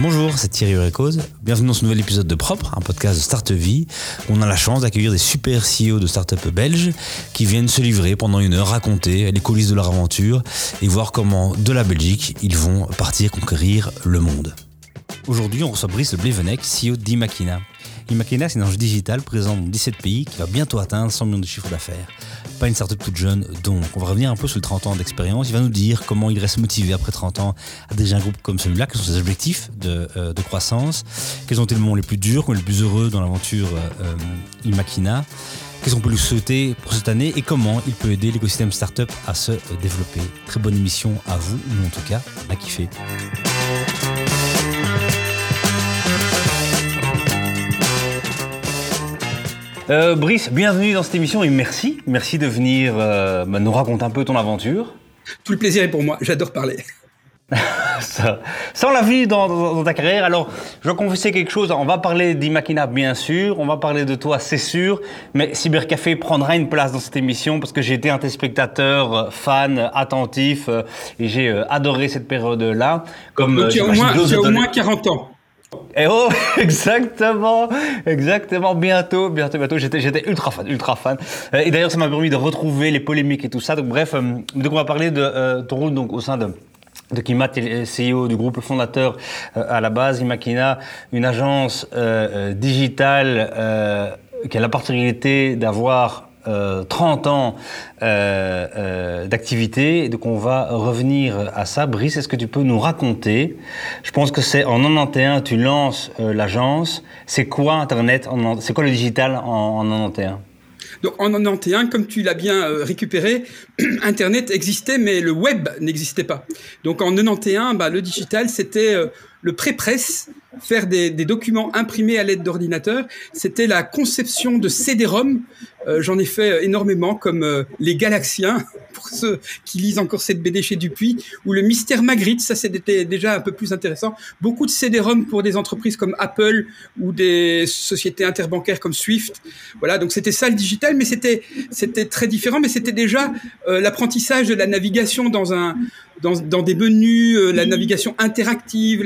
Bonjour, c'est Thierry Urecoz. Bienvenue dans ce nouvel épisode de Propre, un podcast de Start Vie. Où on a la chance d'accueillir des super CEO de start-up belges qui viennent se livrer pendant une heure, raconter les coulisses de leur aventure et voir comment, de la Belgique, ils vont partir conquérir le monde. Aujourd'hui, on reçoit Brice Blevenec, CEO d'Imakina. Imakina, c'est une agence digitale présente dans 17 pays qui va bientôt atteindre 100 millions de chiffres d'affaires. Pas une startup toute jeune, donc on va revenir un peu sur le 30 ans d'expérience. Il va nous dire comment il reste motivé après 30 ans à déjà un groupe comme celui-là, quels sont ses objectifs de, euh, croissance, quels ont été les moments les plus durs, les plus heureux dans l'aventure euh, euh, Imakina, qu'est-ce qu'on peut lui souhaiter pour cette année et comment il peut aider l'écosystème startup à se développer. Très bonne émission à vous, nous en tout cas, on a kiffé. Euh, Brice, bienvenue dans cette émission et merci. Merci de venir euh, bah, nous raconter un peu ton aventure. Tout le plaisir est pour moi, j'adore parler. ça, on l'a vu dans, ta carrière. Alors, je vais confesser quelque chose. On va parler d'Imakina, bien sûr. On va parler de toi, c'est sûr. Mais Cybercafé prendra une place dans cette émission parce que j'ai été un téléspectateur euh, fan, attentif et j'ai adoré cette période-là. Comme tu as au moins 40 ans. Et oh, exactement, exactement, bientôt, bientôt, bientôt. J'étais, ultra fan, ultra fan. Euh, et d'ailleurs, ça m'a permis de retrouver les polémiques et tout ça. Donc, bref, euh, donc on va parler de euh, ton rôle donc au sein de de Kimat, CEO du groupe fondateur à la base, Imakina, une agence digitale qui a la particularité d'avoir 30 ans euh, euh, d'activité. Donc on va revenir à ça. Brice, est-ce que tu peux nous raconter Je pense que c'est en 91, tu lances euh, l'agence. C'est quoi Internet C'est quoi le digital en, en 91 donc en 91, comme tu l'as bien récupéré, Internet existait, mais le web n'existait pas. Donc en 91, bah, le digital, c'était le pré-presse, faire des, documents imprimés à l'aide d'ordinateur. C'était la conception de CD-ROM. Euh, j'en ai fait énormément, comme euh, Les Galaxiens, pour ceux qui lisent encore cette BD chez Dupuis, ou Le Mystère Magritte, ça c'était déjà un peu plus intéressant. Beaucoup de CD-ROM pour des entreprises comme Apple ou des sociétés interbancaires comme Swift. Voilà, donc c'était ça le digital, mais c'était c'était très différent, mais c'était déjà euh, l'apprentissage de la navigation dans un dans, des menus, euh, la navigation interactive,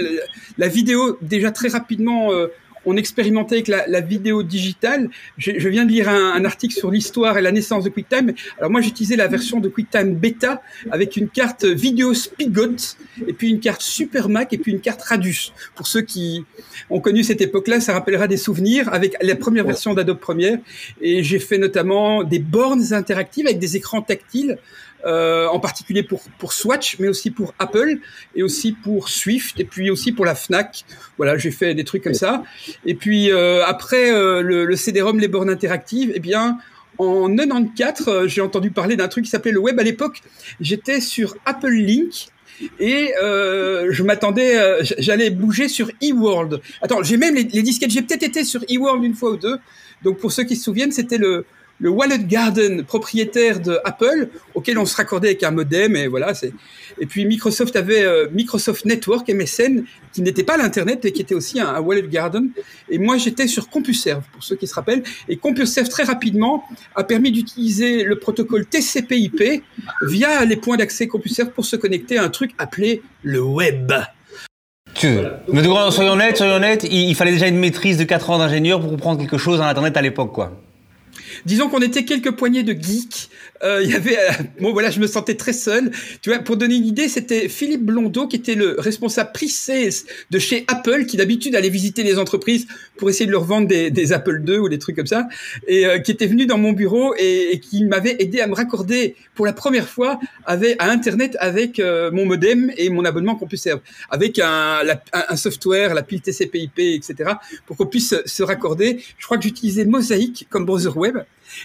la, vidéo. Déjà très rapidement, euh, on expérimentait avec la, vidéo digitale. Je, viens de lire un, article sur l'histoire et la naissance de QuickTime. Alors moi, j'utilisais la version de QuickTime Beta avec une carte vidéo Spigot et puis une carte Super Mac et puis une carte Radius. Pour ceux qui ont connu cette époque-là, ça rappellera des souvenirs avec la première version d'Adobe Premiere. Et j'ai fait notamment des bornes interactives avec des écrans tactiles euh, en particulier pour, pour Swatch, mais aussi pour Apple, et aussi pour Swift, et puis aussi pour la Fnac. Voilà, j'ai fait des trucs comme ça. Et puis euh, après euh, le, le CD-ROM, les bornes interactives, eh bien, en 94, j'ai entendu parler d'un truc qui s'appelait le web à l'époque. J'étais sur Apple Link, et je m'attendais, j'allais bouger sur eWorld. Attends, j'ai même les, les disquettes, j'ai peut-être été sur eWorld une fois ou deux. Donc pour ceux qui se souviennent, c'était le, le Wallet Garden propriétaire de Apple, auquel on se raccordait avec un modem, et voilà. C'est... Et puis Microsoft avait euh, Microsoft Network MSN, qui n'était pas l'internet, mais qui était aussi un, Wallet Garden. Et moi, j'étais sur CompuServe, pour ceux qui se rappellent. Et CompuServe très rapidement a permis d'utiliser le protocole TCP/IP via les points d'accès CompuServe pour se connecter à un truc appelé le web. Mais soyons honnêtes, soyons honnêtes, il, il fallait déjà une maîtrise de 4 ans d'ingénieur pour comprendre quelque chose dans Internet à l'époque, quoi. Disons qu'on était quelques poignées de geeks. Euh, il y avait, euh, bon voilà, je me sentais très seul. Tu vois, pour donner une idée, c'était Philippe Blondeau qui était le responsable pre-sales de chez Apple, qui d'habitude allait visiter les entreprises pour essayer de leur vendre des, Apple II ou des trucs comme ça, et euh, qui était venu dans mon bureau et, qui m'avait aidé à me raccorder pour la première fois à Internet avec mon modem et mon abonnement CompuServe, avec un, un, software, la pile TCP/IP, etc., pour qu'on puisse se raccorder. Je crois que j'utilisais Mosaic comme browser web.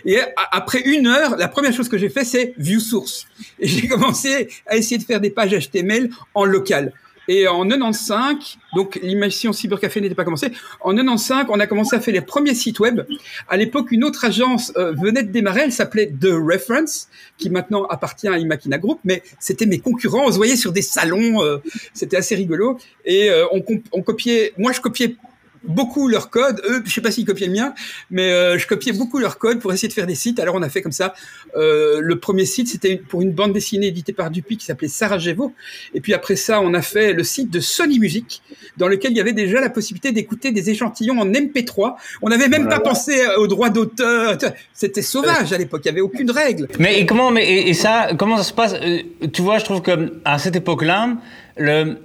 Et après une heure, la première chose que j'ai fait, c'est view source. Et j'ai commencé à essayer de faire des pages HTML en local. Et en 95, donc l'émission Cybercafé n'était pas commencée, en 95, on a commencé à faire les premiers sites web. À l'époque, une autre agence euh, venait de démarrer, elle s'appelait The Reference, qui maintenant appartient à Imakina Group, mais c'était mes concurrents, on se voyait sur des salons, euh, c'était assez rigolo. Et euh, on copiait, moi je copiais beaucoup leur code. Eux, je sais pas s'ils copiaient le mien, mais euh, je copiais beaucoup leur code pour essayer de faire des sites. Alors on a fait comme ça. Euh, le premier site, c'était pour une bande dessinée éditée par Dupuis qui s'appelait Sarajevo. Et puis après ça, on a fait le site de Sony Music, dans lequel il y avait déjà la possibilité d'écouter des échantillons en MP3. On n'avait même pas pensé aux droits d'auteur. C'était sauvage à l'époque. Il y avait aucune règle. Mais et comment, mais et, ça, comment ça se passe? Euh, Tu vois, je trouve que à cette époque-là, le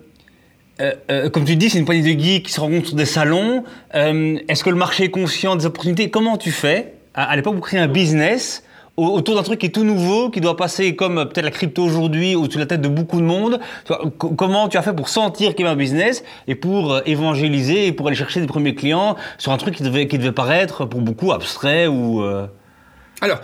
euh, euh, comme tu dis, c'est une poignée de geeks qui se rencontrent sur des salons. Euh, Est-ce que le marché est conscient des opportunités? Comment tu fais? À, l'époque pour créer un business autour d'un truc qui est tout nouveau, qui doit passer comme euh, peut-être la crypto aujourd'hui au-dessus de la tête de beaucoup de monde Comment tu as fait pour sentir qu'il y avait un business et pour euh, évangéliser et pour aller chercher des premiers clients sur un truc qui devait, qui devait paraître pour beaucoup abstrait ou... Alors,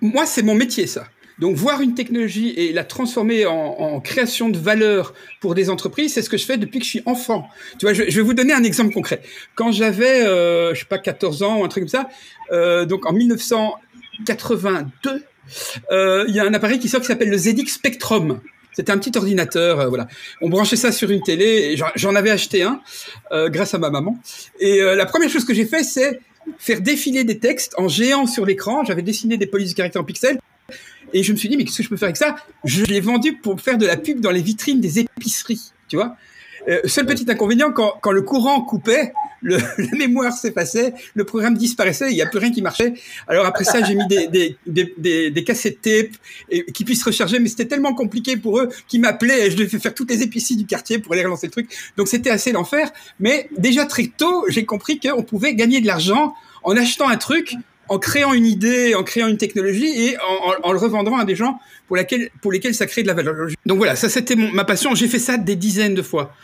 moi, c'est mon métier, ça. Donc voir une technologie et la transformer en, création de valeur pour des entreprises, c'est ce que je fais depuis que je suis enfant. Tu vois, je, vais vous donner un exemple concret. Quand j'avais, euh, je sais pas, 14 ans ou un truc comme ça, euh, donc en 1982, euh, il y a un appareil qui sort qui s'appelle le ZX Spectrum. C'était un petit ordinateur, euh, voilà. On branchait ça sur une télé, et j'en avais acheté un euh, grâce à ma maman. Et la première chose que j'ai fait, c'est faire défiler des textes en géant sur l'écran. J'avais dessiné des polices de caractères en pixels et je me suis dit, mais qu'est-ce que je peux faire avec ça? Je l'ai vendu pour faire de la pub dans les vitrines des épiceries, tu vois. Euh, seul petit inconvénient, quand, quand le courant coupait, le, la mémoire s'effaçait, le programme disparaissait, il n'y a plus rien qui marchait. Alors après ça, j'ai mis des, des, des, des, des cassettes tape et, qui puissent recharger, mais c'était tellement compliqué pour eux qu'ils m'appelaient et je devais faire toutes les épiceries du quartier pour aller relancer le truc. Donc c'était assez l'enfer. Mais déjà très tôt, j'ai compris qu'on pouvait gagner de l'argent en achetant un truc en créant une idée, en créant une technologie et en, le revendant à des gens pour, laquelle, pour lesquels ça crée de la valeur. Donc voilà, ça c'était ma passion. J'ai fait ça des dizaines de fois.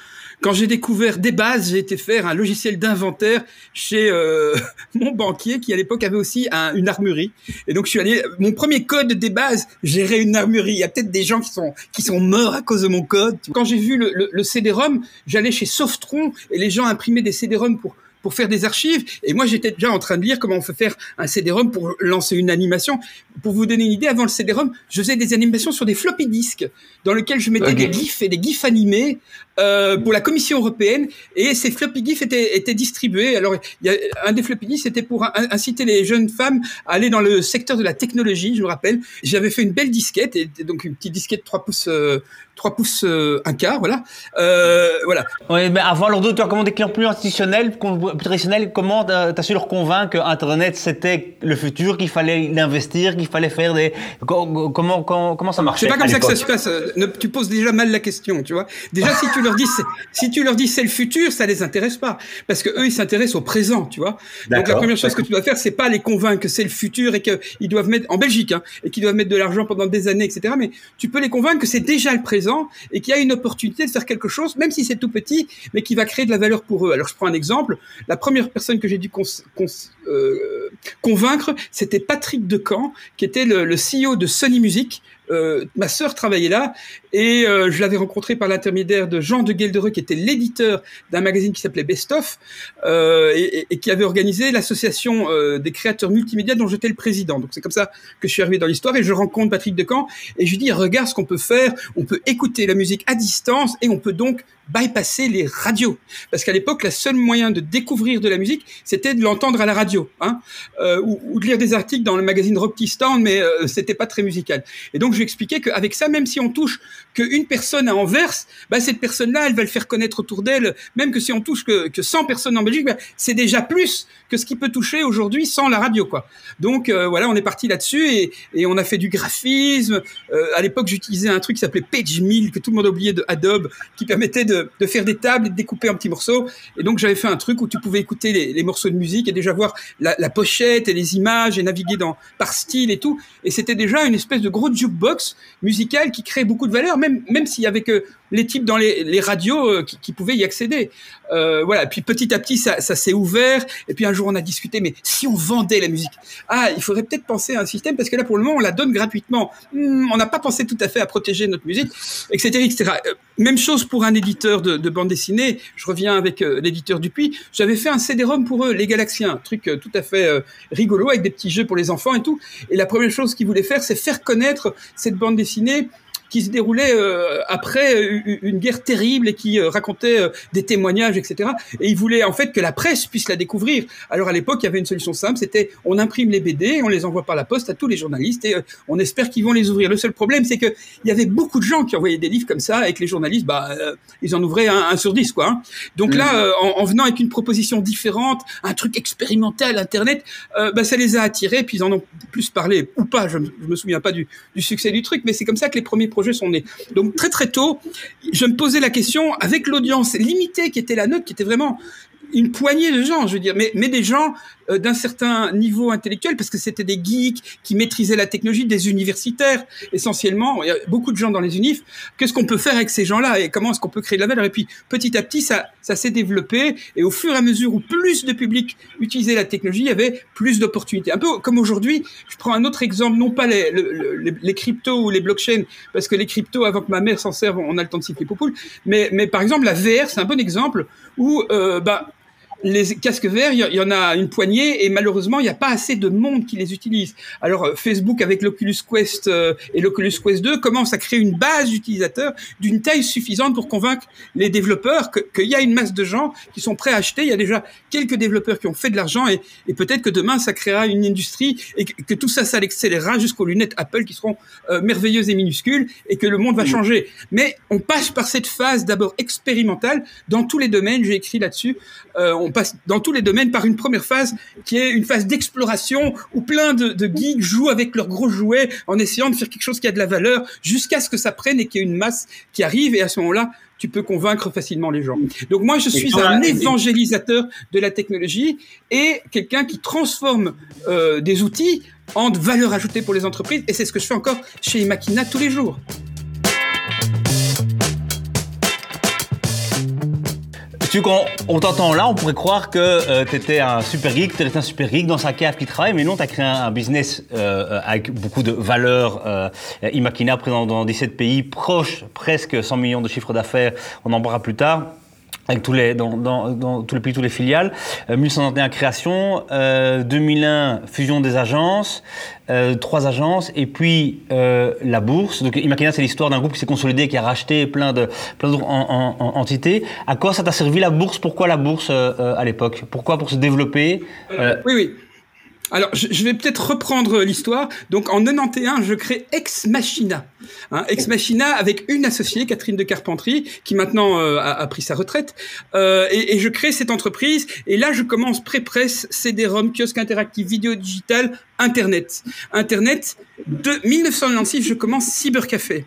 Quand j'ai découvert des bases, j'ai été faire un logiciel d'inventaire chez euh, mon banquier qui à l'époque avait aussi une armurerie. Et donc je suis allé, mon premier code des bases, gérer une armurerie. Il y a peut-être des gens qui sont qui sont morts à cause de mon code. Quand j'ai vu le, le, le CD-ROM, j'allais chez Softron et les gens imprimaient des CD-ROM pour pour faire des archives. Et moi, j'étais déjà en train de lire comment on peut faire un CD-ROM pour lancer une animation. Pour vous donner une idée, avant le CD-ROM, je faisais des animations sur des floppy disks dans lesquels je mettais des gifs et des gifs animés euh, pour la Commission européenne et ces floppy gifs étaient, étaient distribués. Alors, y a un des floppy gifs, c'était pour inciter les jeunes femmes à aller dans le secteur de la technologie, je me rappelle. J'avais fait une belle disquette, et donc une petite disquette 3 pouces, euh, 3 pouces euh, un quart, voilà. Euh, voilà. Oui, mais avant, d'autres, comment des clients plus institutionnels, plus traditionnels, comment t'as su leur convaincre que Internet c'était le futur, qu'il fallait l'investir, qu'il fallait faire des, comment, comment, comment ça marchait C'est pas comme ça que ça se passe. tu poses déjà mal la question, tu vois. Déjà, si tu leur dis, si tu leur dis c'est le futur, ça les intéresse pas, parce que eux, ils s'intéressent au présent, tu vois. Donc la première chose que tu dois faire, c'est pas les convaincre que c'est le futur et qu'ils doivent mettre en Belgique, hein, et qu'ils doivent mettre de l'argent pendant des années, etc. Mais tu peux les convaincre que c'est déjà le présent et qu'il y a une opportunité de faire quelque chose, même si c'est tout petit, mais qui va créer de la valeur pour eux. Alors je prends un exemple. La première personne que j'ai dû euh, convaincre, c'était Patrick Decamp, qui était le, CEO de Sony Music, euh, ma sœur travaillait là et euh, je l'avais rencontré par l'intermédiaire de Jean de Gueldereux, qui était l'éditeur d'un magazine qui s'appelait Best Of et, qui avait organisé l'association des créateurs multimédia dont j'étais le président. Donc c'est comme ça que je suis arrivé dans l'histoire et je rencontre Patrick Decamp et je lui dis regarde ce qu'on peut faire, on peut écouter la musique à distance et on peut donc bypasser les radios. Parce qu'à l'époque, le seul moyen de découvrir de la musique, c'était de l'entendre à la radio, hein, euh, ou, de lire des articles dans le magazine Rockistan, mais euh, c'était pas très musical. Et donc, je lui qu'avec ça, même si on touche qu'une personne à Anvers, bah, cette personne-là, elle va le faire connaître autour d'elle, même que si on touche que, que 100 personnes en Belgique, bah, c'est déjà plus que ce qui peut toucher aujourd'hui sans la radio, quoi. Donc, euh, voilà, on est parti là-dessus et, on a fait du graphisme. À l'époque, j'utilisais un truc qui s'appelait PageMill, que tout le monde a oublié de Adobe, qui permettait de de, faire des tables et de découper en petits morceaux. Et donc j'avais fait un truc où tu pouvais écouter les, morceaux de musique et déjà voir la, pochette et les images et naviguer par style et tout. Et c'était déjà une espèce de gros jukebox musical qui crée beaucoup de valeur, même même s'il y avait que les types dans les, radios euh, qui, pouvaient y accéder. Euh, voilà. Puis petit à petit, ça, s'est ouvert. Et puis un jour, on a discuté. Mais si on vendait la musique, ah, il faudrait peut-être penser à un système parce que là, pour le moment, on la donne gratuitement. Hmm, on n'a pas pensé tout à fait à protéger notre musique, etc., etc. Euh, même chose pour un éditeur de, bande dessinée. Je reviens avec l'éditeur Dupuis. J'avais fait un CD-ROM pour eux, les Galaxiens, un truc tout à fait rigolo avec des petits jeux pour les enfants et tout. Et la première chose qu'ils voulaient faire, c'est faire connaître cette bande dessinée qui se déroulait après une guerre terrible et qui racontait des témoignages, etc. Et il voulait en fait que la presse puisse la découvrir. Alors à l'époque, il y avait une solution simple, c'était on imprime les BD, on les envoie par la poste à tous les journalistes et on espère qu'ils vont les ouvrir. Le seul problème, c'est que il y avait beaucoup de gens qui envoyaient des livres comme ça et que les journalistes, bah, ils en ouvraient un, sur dix, quoi. Hein. Donc là, en, en, venant avec une proposition différente, un truc expérimental, Internet, bah, ça les a attirés, puis ils en ont plus parlé, ou pas, je, je me souviens pas du, du succès du truc, mais c'est comme ça que les premiers projets sont nés. Donc très très tôt, je me posais la question, avec l'audience limitée qui était la nôtre, qui était vraiment une poignée de gens, je veux dire, mais, mais des gens euh, d'un certain niveau intellectuel, parce que c'était des geeks qui maîtrisaient la technologie, des universitaires essentiellement. Il y a beaucoup de gens dans les unifs. Qu'est-ce qu'on peut faire avec ces gens-là et comment est-ce qu'on peut créer de la valeur? Et puis petit à petit, ça, ça s'est développé et au fur et à mesure où plus de public utilisait la technologie, il y avait plus d'opportunités. Un peu comme aujourd'hui, je prends un autre exemple, non pas les, les, les, cryptos ou les blockchains, parce que les cryptos, avant que ma mère s'en serve, on a le temps de citer Popoul, mais, mais par exemple la VR, c'est un bon exemple où euh, bah, les casques verts, il y, en a une poignée et malheureusement, il n'y a pas assez de monde qui les utilise. Alors euh, Facebook avec l'Oculus Quest euh, et l'Oculus Quest 2 commence à créer une base d'utilisateurs d'une taille suffisante pour convaincre les développeurs qu'il y a une masse de gens qui sont prêts à acheter. Il y a déjà quelques développeurs qui ont fait de l'argent et, et peut-être que demain, ça créera une industrie et que, tout ça, ça l'accélérera jusqu'aux lunettes Apple qui seront euh, merveilleuses et minuscules et que le monde va changer. Mais on passe par cette phase d'abord expérimentale dans tous les domaines. J'ai écrit là-dessus. Euh, on passe dans tous les domaines par une première phase qui est une phase d'exploration où plein de, de geeks jouent avec leurs gros jouets en essayant de faire quelque chose qui a de la valeur jusqu'à ce que ça prenne et qu'il y ait une masse qui arrive et à ce moment-là tu peux convaincre facilement les gens. Donc moi, je suis un évangélisateur de la technologie et quelqu'un qui transforme euh, des outils en valeur ajoutée pour les entreprises. Et c'est ce que je fais encore chez Imakina tous les jours. Tu, quand on t'entend là, on pourrait croire que euh, tu étais un super geek, tu étais un super geek dans sa cave qui travaille, mais non, tu as créé un, business euh, avec beaucoup de valeurs. Euh, présent dans 17 pays, proche, presque 100 millions de chiffres d'affaires, on en parlera plus tard avec tous les, dans, dans, dans, tous les pays, tous les filiales. Euh, 1191 création, euh, 2001 fusion des agences, euh, trois agences, et puis euh, la bourse. Donc Imakina, c'est l'histoire d'un groupe qui s'est consolidé, qui a racheté plein de plein d'autres en, en, entités. À quoi ça t'a servi la bourse? Pourquoi la bourse euh, euh, à l'époque? Pourquoi pour se développer Oui, oui. Alors, je vais peut-être reprendre l'histoire. Donc, en 91, je crée Ex Machina. Hein, Ex Machina avec une associée, Catherine de Carpentry, qui maintenant euh, a, pris sa retraite. Euh, et, et, je crée cette entreprise. Et là, je commence pré-presse, CD-ROM, kiosque interactif, vidéo digitale, Internet. Internet, de 1996, je commence Cybercafé,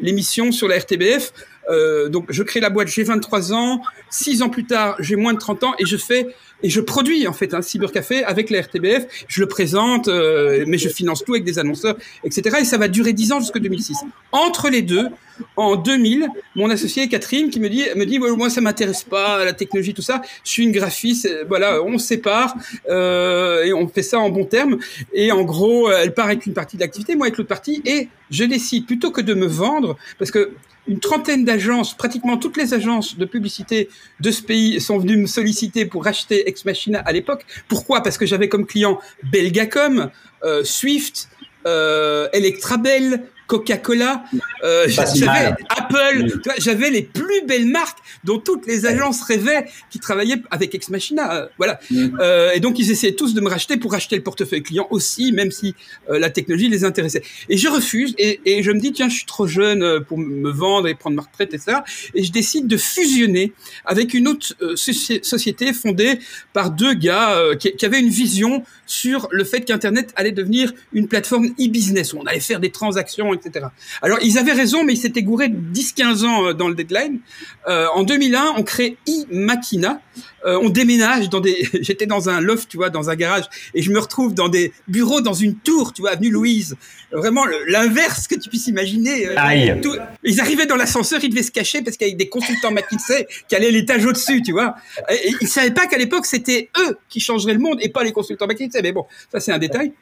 l'émission sur la RTBF. Euh, donc, je crée la boîte, j'ai 23 ans. Six ans plus tard, j'ai moins de 30 ans et je fais et je produis en fait un cybercafé avec la RTBF. Je le présente, euh, mais je finance tout avec des annonceurs, etc. Et ça va durer 10 ans jusqu'à 2006. Entre les deux, en 2000, mon associé Catherine qui me dit, me dit, moi ça m'intéresse pas la technologie tout ça. Je suis une graphiste, voilà, on sépare euh, et on fait ça en bon terme. Et en gros, elle part avec une partie de l'activité, moi avec l'autre partie, et je décide plutôt que de me vendre, parce que une trentaine d'agences, pratiquement toutes les agences de publicité de ce pays sont venues me solliciter pour racheter Ex Machina à l'époque. Pourquoi? Parce que j'avais comme client Belgacom, euh, Swift, euh, Electrabel, Coca-Cola, euh, j'avais Apple, j'avais les plus belles marques dont toutes les agences rêvaient qui travaillaient avec Ex Machina, euh, voilà. Euh, et donc ils essayaient tous de me racheter pour acheter le portefeuille client aussi, même si euh, la technologie les intéressait. Et je refuse et, et, je me dis tiens je suis trop jeune euh, pour me vendre et prendre ma retraite et ça, et je décide de fusionner avec une autre société fondée par deux gars qui, qui avaient une vision sur le fait qu'Internet allait devenir une plateforme e-business où on allait faire des transactions etc. Alors, ils avaient raison, mais ils s'étaient gourés 10-15 ans euh, dans le deadline. Euh, en 2001, on crée e-Machina. Euh, on déménage dans des... J'étais dans un loft, tu vois, dans un garage, et je me retrouve dans des bureaux, dans une tour, tu vois, avenue Louise. Vraiment l'inverse que tu puisses imaginer. Aïe. Ils arrivaient dans l'ascenseur, ils devaient se cacher parce qu'il y avait des consultants McKinsey qui allaient l'étage au-dessus, tu vois. Et, ils savaient pas qu'à l'époque, c'était eux qui changeraient le monde et pas les consultants McKinsey. Mais bon, ça c'est un détail.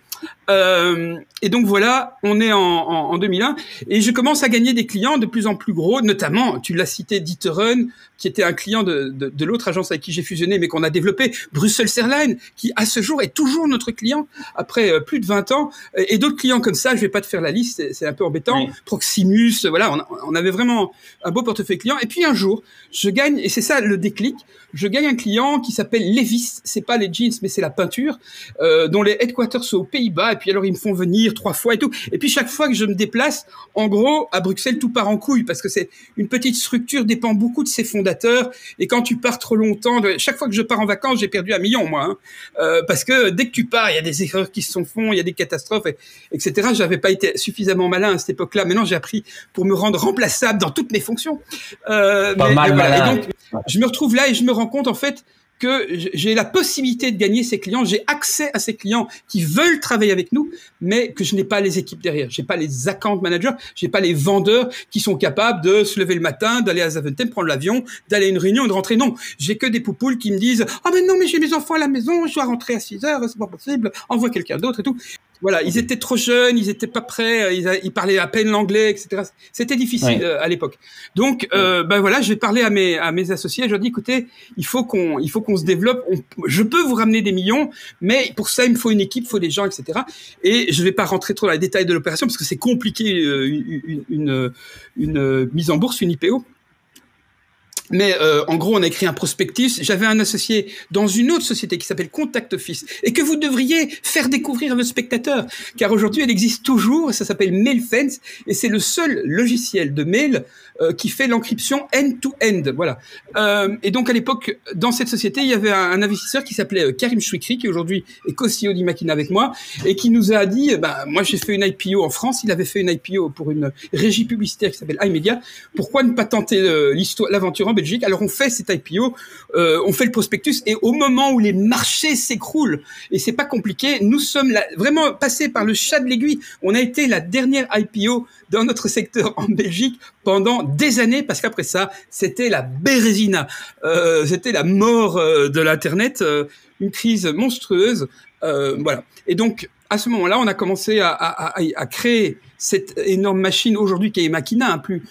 Euh, et donc voilà, on est en, en, 2001 et je commence à gagner des clients de plus en plus gros, notamment, tu l'as cité, Dieterun, qui était un client de, de, de l'autre agence avec qui j'ai fusionné, mais qu'on a développé, Brussels Airlines, qui à ce jour est toujours notre client après euh, plus de 20 ans, et d'autres clients comme ça, je vais pas te faire la liste, c'est un peu embêtant, Proximus, voilà, on, on, avait vraiment un beau portefeuille client. Et puis un jour, je gagne, et c'est ça le déclic, je gagne un client qui s'appelle Levis, c'est pas les jeans, mais c'est la peinture, euh, dont les headquarters sont aux Pays-Bas, et puis alors ils me font venir trois fois et tout. Et puis chaque fois que je me déplace, en gros, à Bruxelles, tout part en couille, parce que c'est une petite structure, dépend beaucoup de ses fondateurs, et quand tu pars trop longtemps, chaque fois que je pars en vacances, j'ai perdu un million, moi, hein. euh, parce que dès que tu pars, il y a des erreurs qui se font, il y a des catastrophes, et, etc. J'avais pas été suffisamment malin à cette époque-là. Maintenant, j'ai appris pour me rendre remplaçable dans toutes mes fonctions. Euh, pas mal, malin. donc, je me retrouve là et je me rends compte en fait que j'ai la possibilité de gagner ces clients, j'ai accès à ces clients qui veulent travailler avec nous, mais que je n'ai pas les équipes derrière, j'ai pas les account managers, j'ai pas les vendeurs qui sont capables de se lever le matin, d'aller à Zaventem, prendre l'avion, d'aller à une réunion et de rentrer. Non, j'ai que des poupoules qui me disent ah mais non mais j'ai mes enfants à la maison, je dois rentrer à 6 heures, c'est pas possible, envoie quelqu'un d'autre et tout. Voilà, ils étaient trop jeunes, ils étaient pas prêts, euh, ils, ils parlaient à peine l'anglais, etc. C'était difficile euh, à l'époque. Donc, euh, ben voilà, je vais parler à mes à mes associés. Je leur dis, écoutez, il faut qu'on il faut qu'on se développe. je peux vous ramener des millions, mais pour ça, il me faut une équipe, il faut des gens, etc. Et je vais pas rentrer trop dans les détails de l'opération parce que c'est compliqué une, une, une mise en bourse, une IPO. Mais euh, en gros, on a écrit un prospectus. J'avais un associé dans une autre société qui s'appelle Contact Office et que vous devriez faire découvrir à vos spectateurs, car aujourd'hui, elle existe toujours. Ça s'appelle MailFence et c'est le seul logiciel de mail euh, qui fait l'encryption end-to-end. Voilà. Euh, et donc à l'époque, dans cette société, il y avait un, investisseur qui s'appelait euh, Karim Chouikri, qui aujourd'hui est co-CEO d'Imakina avec moi, et qui nous a dit, bah, moi j'ai fait une IPO en France, il avait fait une IPO pour une régie publicitaire qui s'appelle iMedia. Pourquoi ne pas tenter l'aventure en Belgique? Alors on fait cette IPO, on fait le prospectus, et au moment où les marchés s'écroulent, et c'est pas compliqué, nous sommes vraiment passés par le chat de l'aiguille. On a été la dernière IPO dans notre secteur en Belgique pendant des années, parce qu'après ça, c'était la bérésina, euh, c'était la mort euh, de l'Internet, euh, une crise monstrueuse. Euh, voilà. Et donc, à ce moment-là, on a commencé à, à, à, créer cette énorme machine aujourd'hui qui est Machina, hein, plus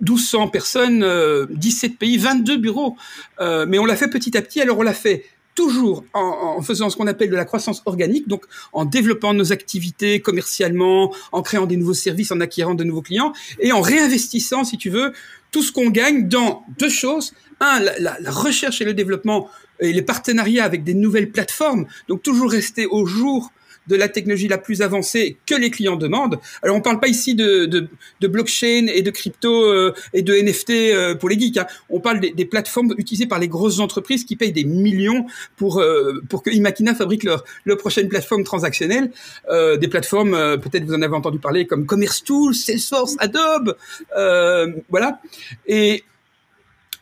1200 personnes, 17 pays, 22 bureaux. mais on l'a fait petit à petit. Alors on l'a fait toujours en, faisant ce qu'on appelle de la croissance organique, donc en développant nos activités commercialement, en créant des nouveaux services, en acquérant de nouveaux clients, et en réinvestissant, si tu veux, tout ce qu'on gagne dans deux choses. Un, la, la, recherche et le développement et les partenariats avec des nouvelles plateformes, donc toujours rester au jour de la technologie la plus avancée que les clients demandent. Alors on parle pas ici de, de, de blockchain et de crypto euh, et de NFT euh, pour les geeks. Hein. On parle des, des, plateformes utilisées par les grosses entreprises qui payent des millions pour euh, pour que Imakina fabrique leur, leur prochaine plateforme transactionnelle. des plateformes, peut-être vous en avez entendu parler, comme Commerce Tools, Salesforce, Adobe, voilà. Et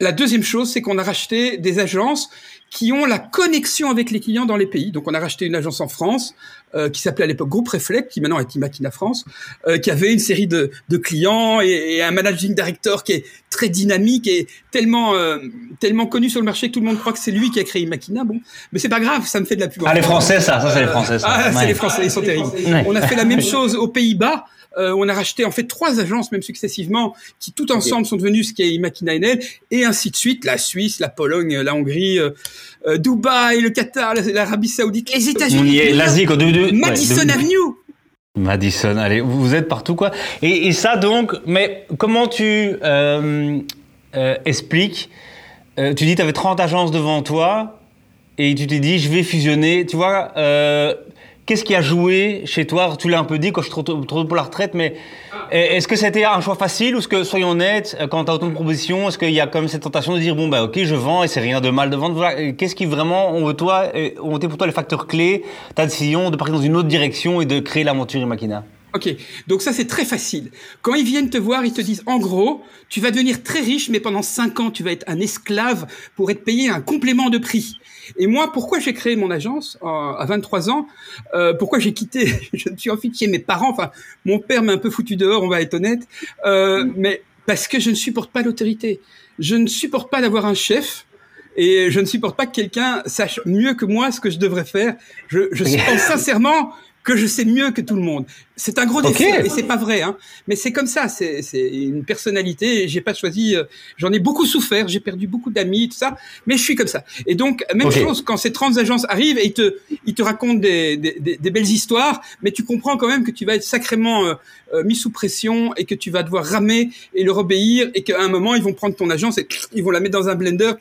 la deuxième chose, c'est qu'on a racheté des agences qui ont la connexion avec les clients dans les pays. Donc on a racheté une agence en France euh, qui s'appelait à l'époque Groupe Reflect, qui maintenant est Imakina France, euh, qui avait une série de, de clients et, et, un managing director qui est très dynamique et tellement euh, tellement connu sur le marché que tout le monde croit que c'est lui qui a créé Imakina. Bon, mais c'est pas grave, ça me fait de la pub. Ah les Français ça, ça c'est les Français. Ça. Ah c'est les Français, ils sont terribles. On a fait la même chose aux Pays-Bas. Euh, on a racheté en fait trois agences même successivement qui tout ensemble sont devenues ce qui est Imakina NL et ainsi de suite. La Suisse, la Pologne, la Hongrie, euh, euh Dubaï, le Qatar, l'Arabie Saoudite, les États-Unis. L'Asie, Madison Avenue. Madison, allez, vous êtes partout quoi. Et, et ça donc, mais comment tu euh, euh, expliques Tu dis tu avais 30 agences devant toi et tu t'es dit je vais fusionner. Tu vois, Qu'est-ce qui a joué chez toi? Tu l'as un peu dit quand je suis trop, trop pour la retraite, mais est-ce que c'était un choix facile ou est-ce que, soyons honnêtes, quand tu as autant de propositions, est-ce qu'il y a comme cette tentation de dire bon, bah ok, je vends et c'est rien de mal de vendre? Qu'est-ce qui vraiment ont, toi, ont été pour toi les facteurs clés, ta décision de partir dans une autre direction et de créer l'aventure Imakina? Ok, donc ça c'est très facile. Quand ils viennent te voir, ils te disent en gros, tu vas devenir très riche, mais pendant 5 ans, tu vas être un esclave pour être payé un complément de prix. Et moi, pourquoi j'ai créé mon agence euh, à 23 ans euh, Pourquoi j'ai quitté Je me suis enfuie chez mes parents. Enfin, mon père m'a un peu foutu dehors, on va être honnête. Euh, mais parce que je ne supporte pas l'autorité. Je ne supporte pas d'avoir un chef. Et je ne supporte pas que quelqu'un sache mieux que moi ce que je devrais faire. Je, je pense sincèrement que je sais mieux que tout le monde. C'est un gros défaut et c'est pas vrai, hein. Mais c'est comme ça, c'est une personnalité. J'ai pas choisi. Euh, j'en ai beaucoup souffert. J'ai perdu beaucoup d'amis, tout ça. Mais je suis comme ça. Et donc même chose quand ces trans agences arrivent et ils te ils te racontent des, des, des, belles histoires, mais tu comprends quand même que tu vas être sacrément euh, euh, mis sous pression et que tu vas devoir ramer et leur obéir et qu'à un moment ils vont prendre ton agence et ils vont la mettre dans un blender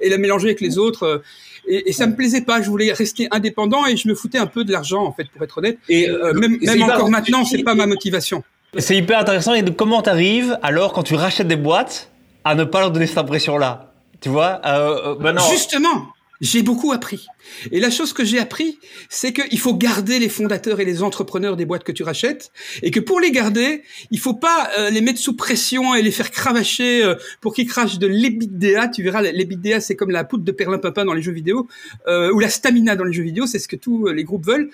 et la mélanger avec les autres. Et, et, ça me plaisait pas. Je voulais rester indépendant et je me foutais un peu de l'argent, en fait, pour être honnête. Et euh, même, même encore maintenant, c'est pas ma motivation. C'est hyper intéressant. Et comment t'arrives alors quand tu rachètes des boîtes à ne pas leur donner cette impression-là? Tu vois? Euh, euh Justement, j'ai beaucoup appris. Et la chose que j'ai appris, c'est qu'il faut garder les fondateurs et les entrepreneurs des boîtes que tu rachètes, et que pour les garder, il faut pas euh, les mettre sous pression et les faire cravacher euh, pour qu'ils crachent de l'EBITDA. Tu verras, l'EBITDA, c'est comme la poudre de perlimpinpin dans les jeux vidéo, euh, ou la stamina dans les jeux vidéo, c'est ce que tous les groupes veulent,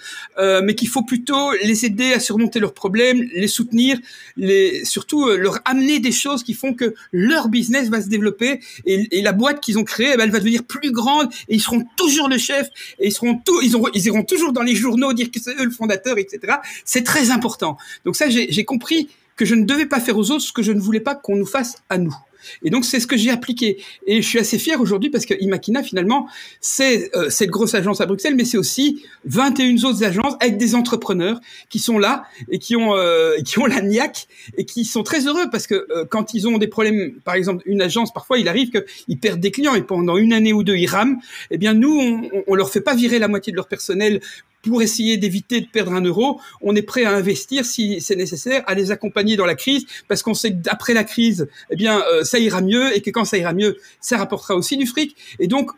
mais qu'il faut plutôt les aider à surmonter leurs problèmes, les soutenir, les, surtout leur amener des choses qui font que leur business va se développer, et, et la boîte qu'ils ont créée, eh ben, elle va devenir plus grande, et ils seront toujours le chef et ils seront tout, ils, ils iront toujours dans les journaux dire que c'est eux le fondateur, etc. C'est très important. Donc ça, j'ai compris que je ne devais pas faire aux autres ce que je ne voulais pas qu'on nous fasse à nous. Et donc c'est ce que j'ai appliqué. Et je suis assez fier aujourd'hui parce que Imakina finalement c'est euh, cette grosse agence à Bruxelles, mais c'est aussi 21 autres agences avec des entrepreneurs qui sont là et qui ont euh, qui ont la niaque et qui sont très heureux parce que euh, quand ils ont des problèmes, par exemple une agence, parfois il arrive qu'ils perdent des clients et pendant une année ou deux ils rament. Eh bien nous on, on leur fait pas virer la moitié de leur personnel pour essayer d'éviter de perdre un euro, on est prêt à investir si c'est nécessaire, à les accompagner dans la crise, parce qu'on sait que d'après la crise, eh bien, euh, ça ira mieux, et que quand ça ira mieux, ça rapportera aussi du fric. Et donc,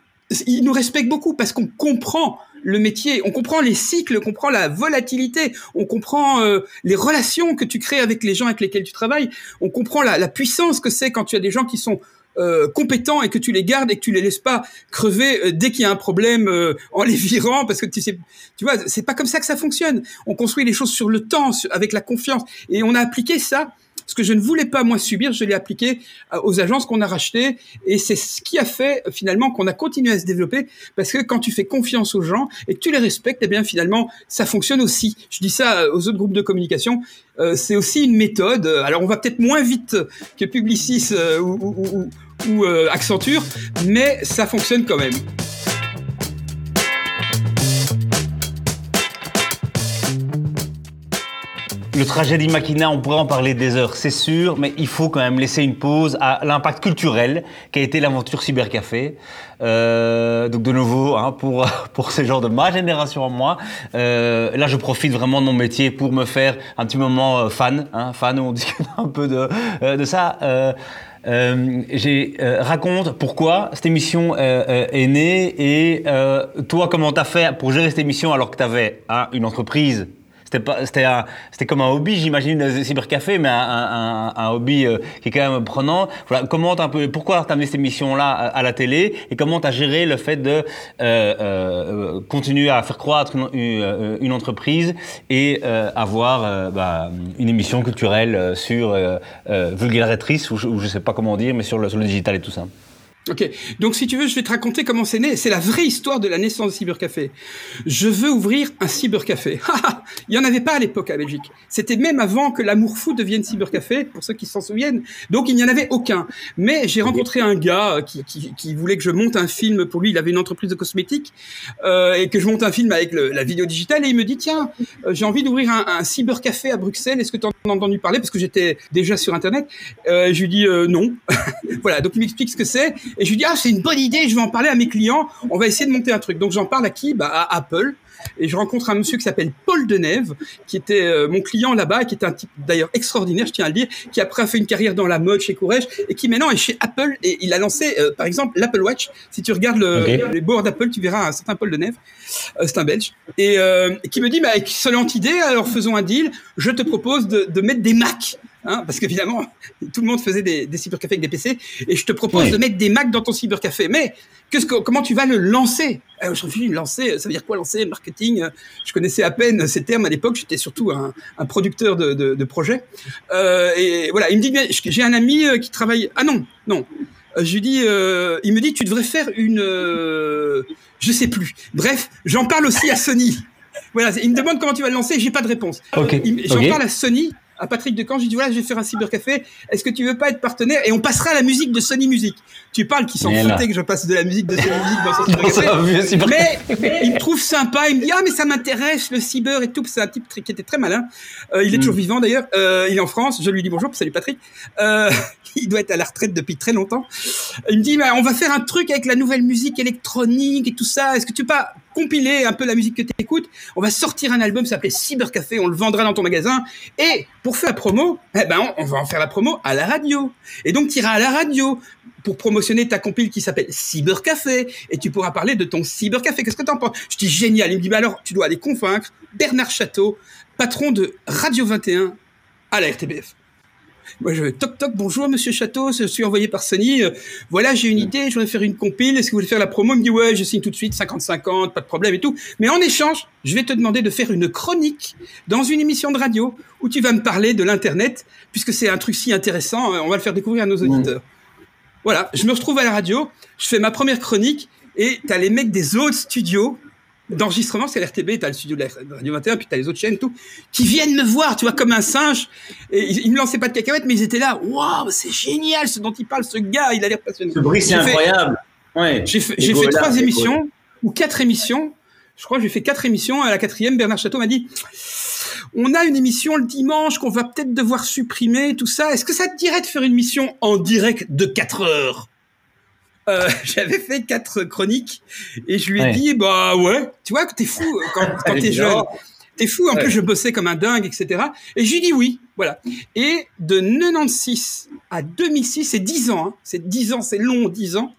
ils nous respectent beaucoup parce qu'on comprend le métier, on comprend les cycles, on comprend la volatilité, on comprend euh, les relations que tu crées avec les gens avec lesquels tu travailles, on comprend la, la puissance que c'est quand tu as des gens qui sont euh, compétents et que tu les gardes et que tu les laisses pas crever euh, dès qu'il y a un problème euh, en les virant parce que tu sais tu vois c'est pas comme ça que ça fonctionne. On construit les choses sur le temps avec la confiance. Et on a appliqué ça ce que je ne voulais pas moi subir, je l'ai appliqué euh, aux agences qu'on a rachetées et c'est ce qui a fait finalement qu'on a continué à se développer parce que quand tu fais confiance aux gens et que tu les respectes, eh bien finalement ça fonctionne aussi. Je dis ça euh, aux autres groupes de communication, euh, c'est aussi une méthode. Alors on va peut-être moins vite que Publicis ou Accenture, mais ça fonctionne quand même. Le trajet d'Imakina, on pourrait en parler des heures, c'est sûr, mais il faut quand même laisser une pause à l'impact culturel qu'a été l'aventure Cybercafé. Euh, donc de nouveau, hein, pour, pour ces gens de ma génération en moi, euh, là je profite vraiment de mon métier pour me faire un petit moment euh, fan, hein, fan où on discute un peu de, euh, de ça. Euh, euh, j'ai raconte pourquoi cette émission est née et toi comment t'as fait pour gérer cette émission alors que t'avais hein, une entreprise c'était comme un hobby, j'imagine, le cybercafé, mais un, hobby euh, qui est quand même prenant. Voilà, un peu, pourquoi t'as amené cette émission-là à, la télé et comment t'as géré le fait de euh, euh, continuer à faire croître une, entreprise et avoir bah, une émission culturelle sur vulgarisatrice ou, ou, je sais pas comment dire, mais sur le digital et tout ça? Ok, donc si tu veux, je vais te raconter comment c'est né. C'est la vraie histoire de la naissance de Cybercafé. Je veux ouvrir un cybercafé. il y en avait pas à l'époque à Belgique. C'était même avant que l'amour fou devienne cybercafé, pour ceux qui s'en souviennent. Donc il n'y en avait aucun. Mais j'ai rencontré un gars qui, qui, qui, voulait que je monte un film. Pour lui, il avait une entreprise de cosmétiques euh, et que je monte un film avec la vidéo digitale. Et il me dit tiens, euh, j'ai envie d'ouvrir un, un cybercafé à Bruxelles. Est-ce que tu en as entendu parler? Parce que j'étais déjà sur Internet. Euh, je lui dis euh, non. voilà. Donc il m'explique ce que c'est. Et je lui dis, ah, c'est une bonne idée, je vais en parler à mes clients, on va essayer de monter un truc. Donc j'en parle à qui? Bah, À Apple. Et je rencontre un monsieur qui s'appelle Paul Denève, qui était euh, mon client là-bas, qui était un type d'ailleurs extraordinaire, je tiens à le dire, qui après a fait une carrière dans la mode chez Courrèges et qui maintenant est chez Apple. Et il a lancé, euh, par exemple, l'Apple Watch. Si tu regardes le, les bords d'Apple, tu verras un certain Paul Denève, euh, c'est un Belge, et, et qui me dit, bah, excellente idée, alors faisons un deal, je te propose de, de mettre des Macs Hein, parce qu'évidemment, tout le monde faisait des, des cybercafés avec des PC, et je te propose de mettre des Macs dans ton cybercafé. Mais que, comment tu vas le lancer? Euh, Je me lancer, ça veut dire quoi lancer Marketing? Je connaissais à peine ces termes à l'époque, j'étais surtout un, un, producteur de, de, de projets. Euh, et voilà, il me dit, j'ai un ami euh, qui travaille... Ah non, non. Euh, je lui dis, euh, il me dit, tu devrais faire une... Euh, je sais plus. Bref, j'en parle aussi à Sony. Voilà, il me demande comment tu vas le lancer, j'ai pas de réponse. Ok. J'en parle à Sony, à Patrick Decamp, je lui dis voilà, je vais faire un cybercafé, est-ce que tu veux pas être partenaire? Et on passera à la musique de Sony Music. Tu parles qu'il s'en foutait que je passe de la musique de Sony Music dans son cybercafé. Mais il me trouve sympa, il me dit ah mais ça m'intéresse le cyber et tout, c'est un type qui était très malin. Euh, il est Mm. toujours vivant d'ailleurs, Euh, il est en France, je lui dis bonjour, salut Patrick. Euh, il doit être à la retraite depuis très longtemps. Il me dit bah, on va faire un truc avec la nouvelle musique électronique et tout ça. Est-ce que tu peux pas compiler un peu la musique que tu écoutes On va sortir un album, s'appelait Cybercafé, on le vendra dans ton magasin. Et pour faire la promo, eh ben on, on va en faire la promo à la radio. Et donc tu iras à la radio pour promotionner ta compile qui s'appelle Cybercafé et tu pourras parler de ton cybercafé. Qu'est-ce que t'en penses? Je dis génial. Il me dit bah alors tu dois aller convaincre Bernard Château, patron de Radio 21 à la RTBF. Moi, je toc toc, bonjour Monsieur Château, je suis envoyé par Sony. Euh, voilà, j'ai une idée, je voudrais faire une compile. Est-ce que vous voulez faire la promo? Il me dit ouais, je signe tout de suite, 50-50, pas de problème et tout. Mais en échange, je vais te demander de faire une chronique dans une émission de radio où tu vas me parler de l'internet, puisque c'est un truc si intéressant. euh, On va le faire découvrir à nos auditeurs. Voilà, je me retrouve à la radio, je fais ma première chronique et t'as les mecs des autres studios d'enregistrement, c'est l'RTB, t'as le studio de la Radio 21, puis t'as les autres chaînes, tout, qui viennent me voir, tu vois, comme un singe. Et ils, ils me lançaient pas de cacahuètes, mais ils étaient là. Waouh, c'est génial ce dont il parle, ce gars, il a l'air passionné. Ce bruit, c'est incroyable. Ouais. J'ai fait, trois émissions ou quatre émissions. Je crois que j'ai fait quatre émissions. À la quatrième, Bernard Château m'a dit on a une émission le dimanche qu'on va peut-être devoir supprimer, tout ça. Est-ce que ça te dirait de faire une émission en direct de 4 heures? Euh, J'avais fait quatre chroniques et je lui ai Ouais. dit bah ouais, tu vois que t'es fou euh, quand, quand t'es jeune. T'es fou, en Ouais. plus je bossais comme un dingue, etc. Et j'ai dit oui, voilà. Et de 96 à 2006, c'est 10 ans, hein. c'est 10 ans, c'est long, 10 ans.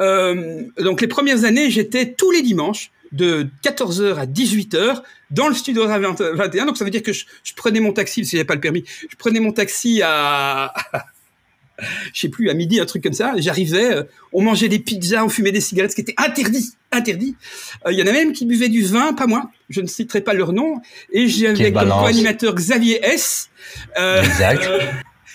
Euh, donc les premières années, j'étais tous les dimanches de 14h à 18h dans le studio Radio 21. Donc ça veut dire que je, je prenais mon taxi, parce que j'avais pas le permis, je prenais mon taxi à... je sais plus, à midi, un truc comme ça. J'arrivais, euh, on mangeait des pizzas, on fumait des cigarettes, ce qui était interdit, interdit. Euh, Il y en a même qui buvaient du vin, pas moi. Je ne citerai pas leur nom. Et j'avais comme co-animateur Xavier S. Euh, Exact.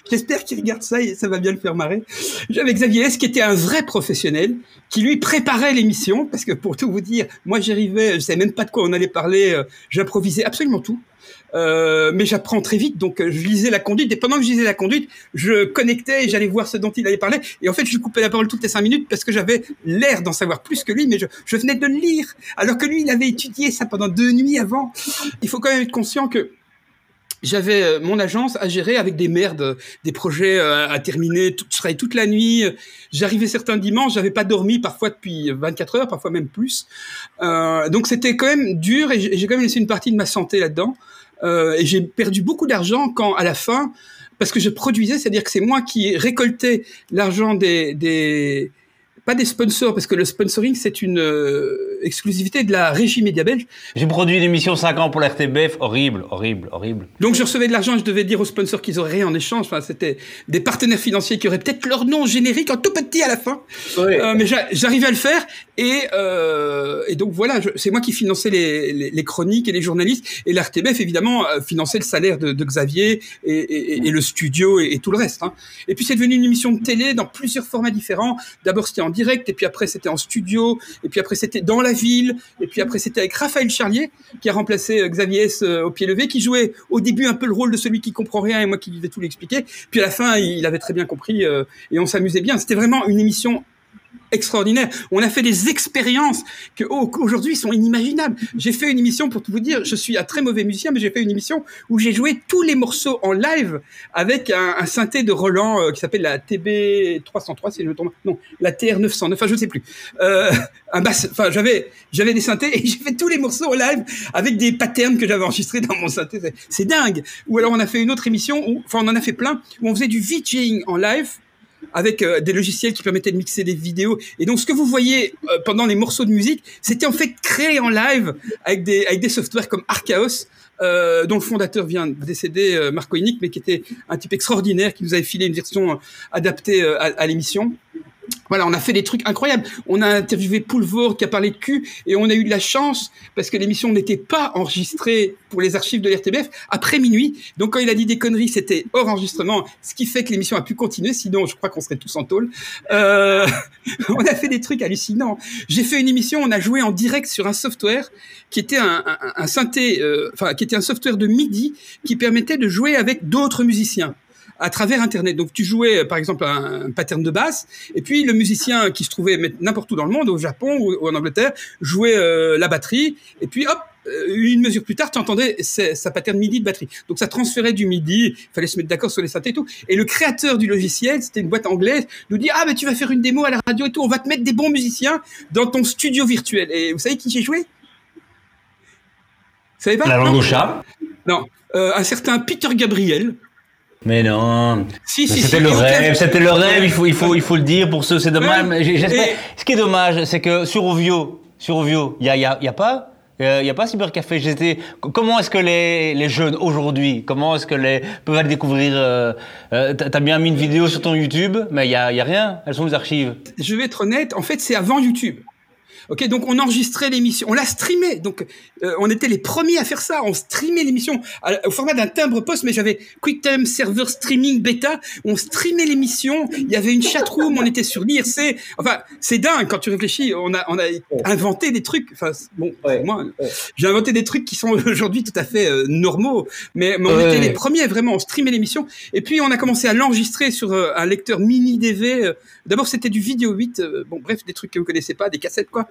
J'espère qu'il regarde ça et ça va bien le faire marrer. J'avais Xavier S qui était un vrai professionnel, qui lui préparait l'émission, parce que pour tout vous dire, moi j'arrivais, je savais même pas de quoi on allait parler, j'improvisais absolument tout. Euh, mais j'apprends très vite, donc euh, je lisais la conduite, et pendant que je lisais la conduite, je connectais et j'allais voir ce dont il allait parler, et en fait je lui coupais la parole toutes les cinq minutes parce que j'avais l'air d'en savoir plus que lui, mais je, venais de le lire, alors que lui il avait étudié ça pendant deux nuits avant. Il faut quand même être conscient que j'avais euh, mon agence à gérer avec des merdes, des projets à terminer. Tout, je travaillais toute la nuit. J'arrivais certains dimanches, j'avais pas dormi parfois depuis 24 heures, parfois même plus. Donc c'était quand même dur et j'ai quand même laissé une partie de ma santé là-dedans. Euh, et j'ai perdu beaucoup d'argent quand à la fin, parce que je produisais, c'est-à-dire que c'est moi qui récoltais l'argent des, des pas des sponsors, parce que le sponsoring c'est une euh, exclusivité de la régie média belge. J'ai produit une émission 5 ans pour la RTBF. Horrible, horrible, horrible. Donc je recevais de l'argent je devais dire aux sponsors qu'ils auraient rien en échange. Enfin, c'était des partenaires financiers qui auraient peut-être leur nom générique en tout petit à la fin. Euh, mais j'a- j'arrivais à le faire et, euh, et donc voilà, c'est moi qui finançais les, les, les chroniques et les journalistes et l'RTBF évidemment euh, finançait le salaire de, de Xavier et, et, et le studio et, tout le reste. Hein. Et puis c'est devenu une émission de télé dans plusieurs formats différents. D'abord c'était en direct et puis après c'était en studio et puis après c'était dans la ville et puis après c'était avec Raphaël Charlier qui a remplacé euh, Xavier S euh, au pied levé qui jouait au début un peu le rôle de celui qui comprend rien et moi qui devais tout l'expliquer. Puis à la fin il avait très bien compris et on s'amusait bien. C'était vraiment une émission extraordinaire. On a fait des expériences que oh, aujourd'hui sont inimaginables. J'ai fait une émission pour tout vous dire, je suis un très mauvais musicien, mais j'ai fait une émission où j'ai joué tous les morceaux en live avec un, un synthé de Roland euh, qui s'appelle la TB 303 si je me trompe. Non, la TR 909, enfin je ne sais plus. Euh, un basse, enfin j'avais j'avais des synthés et j'ai fait tous les morceaux en live avec des patterns que j'avais enregistrés dans mon synthé. C'est- dingue. Ou alors on a fait une autre émission où, enfin on en a fait plein où on faisait du VJing en live avec euh, des logiciels qui permettaient de mixer des vidéos. Et donc, ce que vous voyez euh, pendant les morceaux de musique, c'était en fait créé en live avec des, avec des softwares comme Archaos, euh, dont le fondateur vient de décéder, euh, Marco Inic, mais qui était un type extraordinaire, qui nous avait filé une version euh, adaptée euh, à, l'émission. voilà, on a fait des trucs incroyables. On a interviewé Poulvord qui a parlé de cul et on a eu de la chance parce que l'émission n'était pas enregistrée pour les archives de l'RTBF après minuit. Donc quand il a dit des conneries, c'était hors enregistrement, ce qui fait que l'émission a pu continuer. Sinon, je crois qu'on serait tous en tôle. Euh, on a fait des trucs hallucinants. J'ai fait une émission, on a joué en direct sur un software qui était un, un, synthé, euh, enfin qui était un software de MIDI qui permettait de jouer avec d'autres musiciens à travers Internet. Donc tu jouais par exemple un, pattern de basse, et puis le musicien qui se trouvait n'importe où dans le monde, au Japon ou, en Angleterre, jouait euh, la batterie, et puis hop, euh, une mesure plus tard, tu entendais sa pattern MIDI de batterie. Donc ça transférait du MIDI, il fallait se mettre d'accord sur les synthés et tout. Et le créateur du logiciel, c'était une boîte anglaise, nous dit ah mais tu vas faire une démo à la radio et tout, on va te mettre des bons musiciens dans ton studio virtuel. Et vous savez qui j'ai joué? Savez pas La langue au chat. Non, euh, un certain Peter Gabriel. Mais non. Si, si, c'était le rêve, c'était le rêve, il faut, il, faut, il faut le dire pour ceux, c'est dommage. Ce qui est dommage, c'est que sur Ovio, sur Ovio, il n'y a, y a, y a pas. Il euh, n'y a pas Cybercafé GT. Comment est-ce que les, les jeunes aujourd'hui, comment est-ce que les peuvent aller découvrir euh, euh T'as bien mis une vidéo sur ton YouTube, mais il n'y a, y a rien. Elles sont les archives. Je vais être honnête, en fait, c'est avant YouTube. Ok, donc on enregistrait l'émission, on la streamait. Donc euh, on était les premiers à faire ça. On streamait l'émission au format d'un timbre poste, mais j'avais QuickTime Server Streaming Beta. On streamait l'émission. Il y avait une chatroom. On était sur l'IRC. Enfin, c'est dingue quand tu réfléchis. On a on a inventé des trucs. Enfin bon, moi, j'ai inventé des trucs qui sont aujourd'hui tout à fait euh, normaux. Mais, on était les premiers vraiment. On streamait l'émission. Et puis on a commencé à l'enregistrer sur euh, un lecteur mini DV. D'abord c'était du vidéo 8. bon bref, des trucs que vous connaissez pas, des cassettes quoi.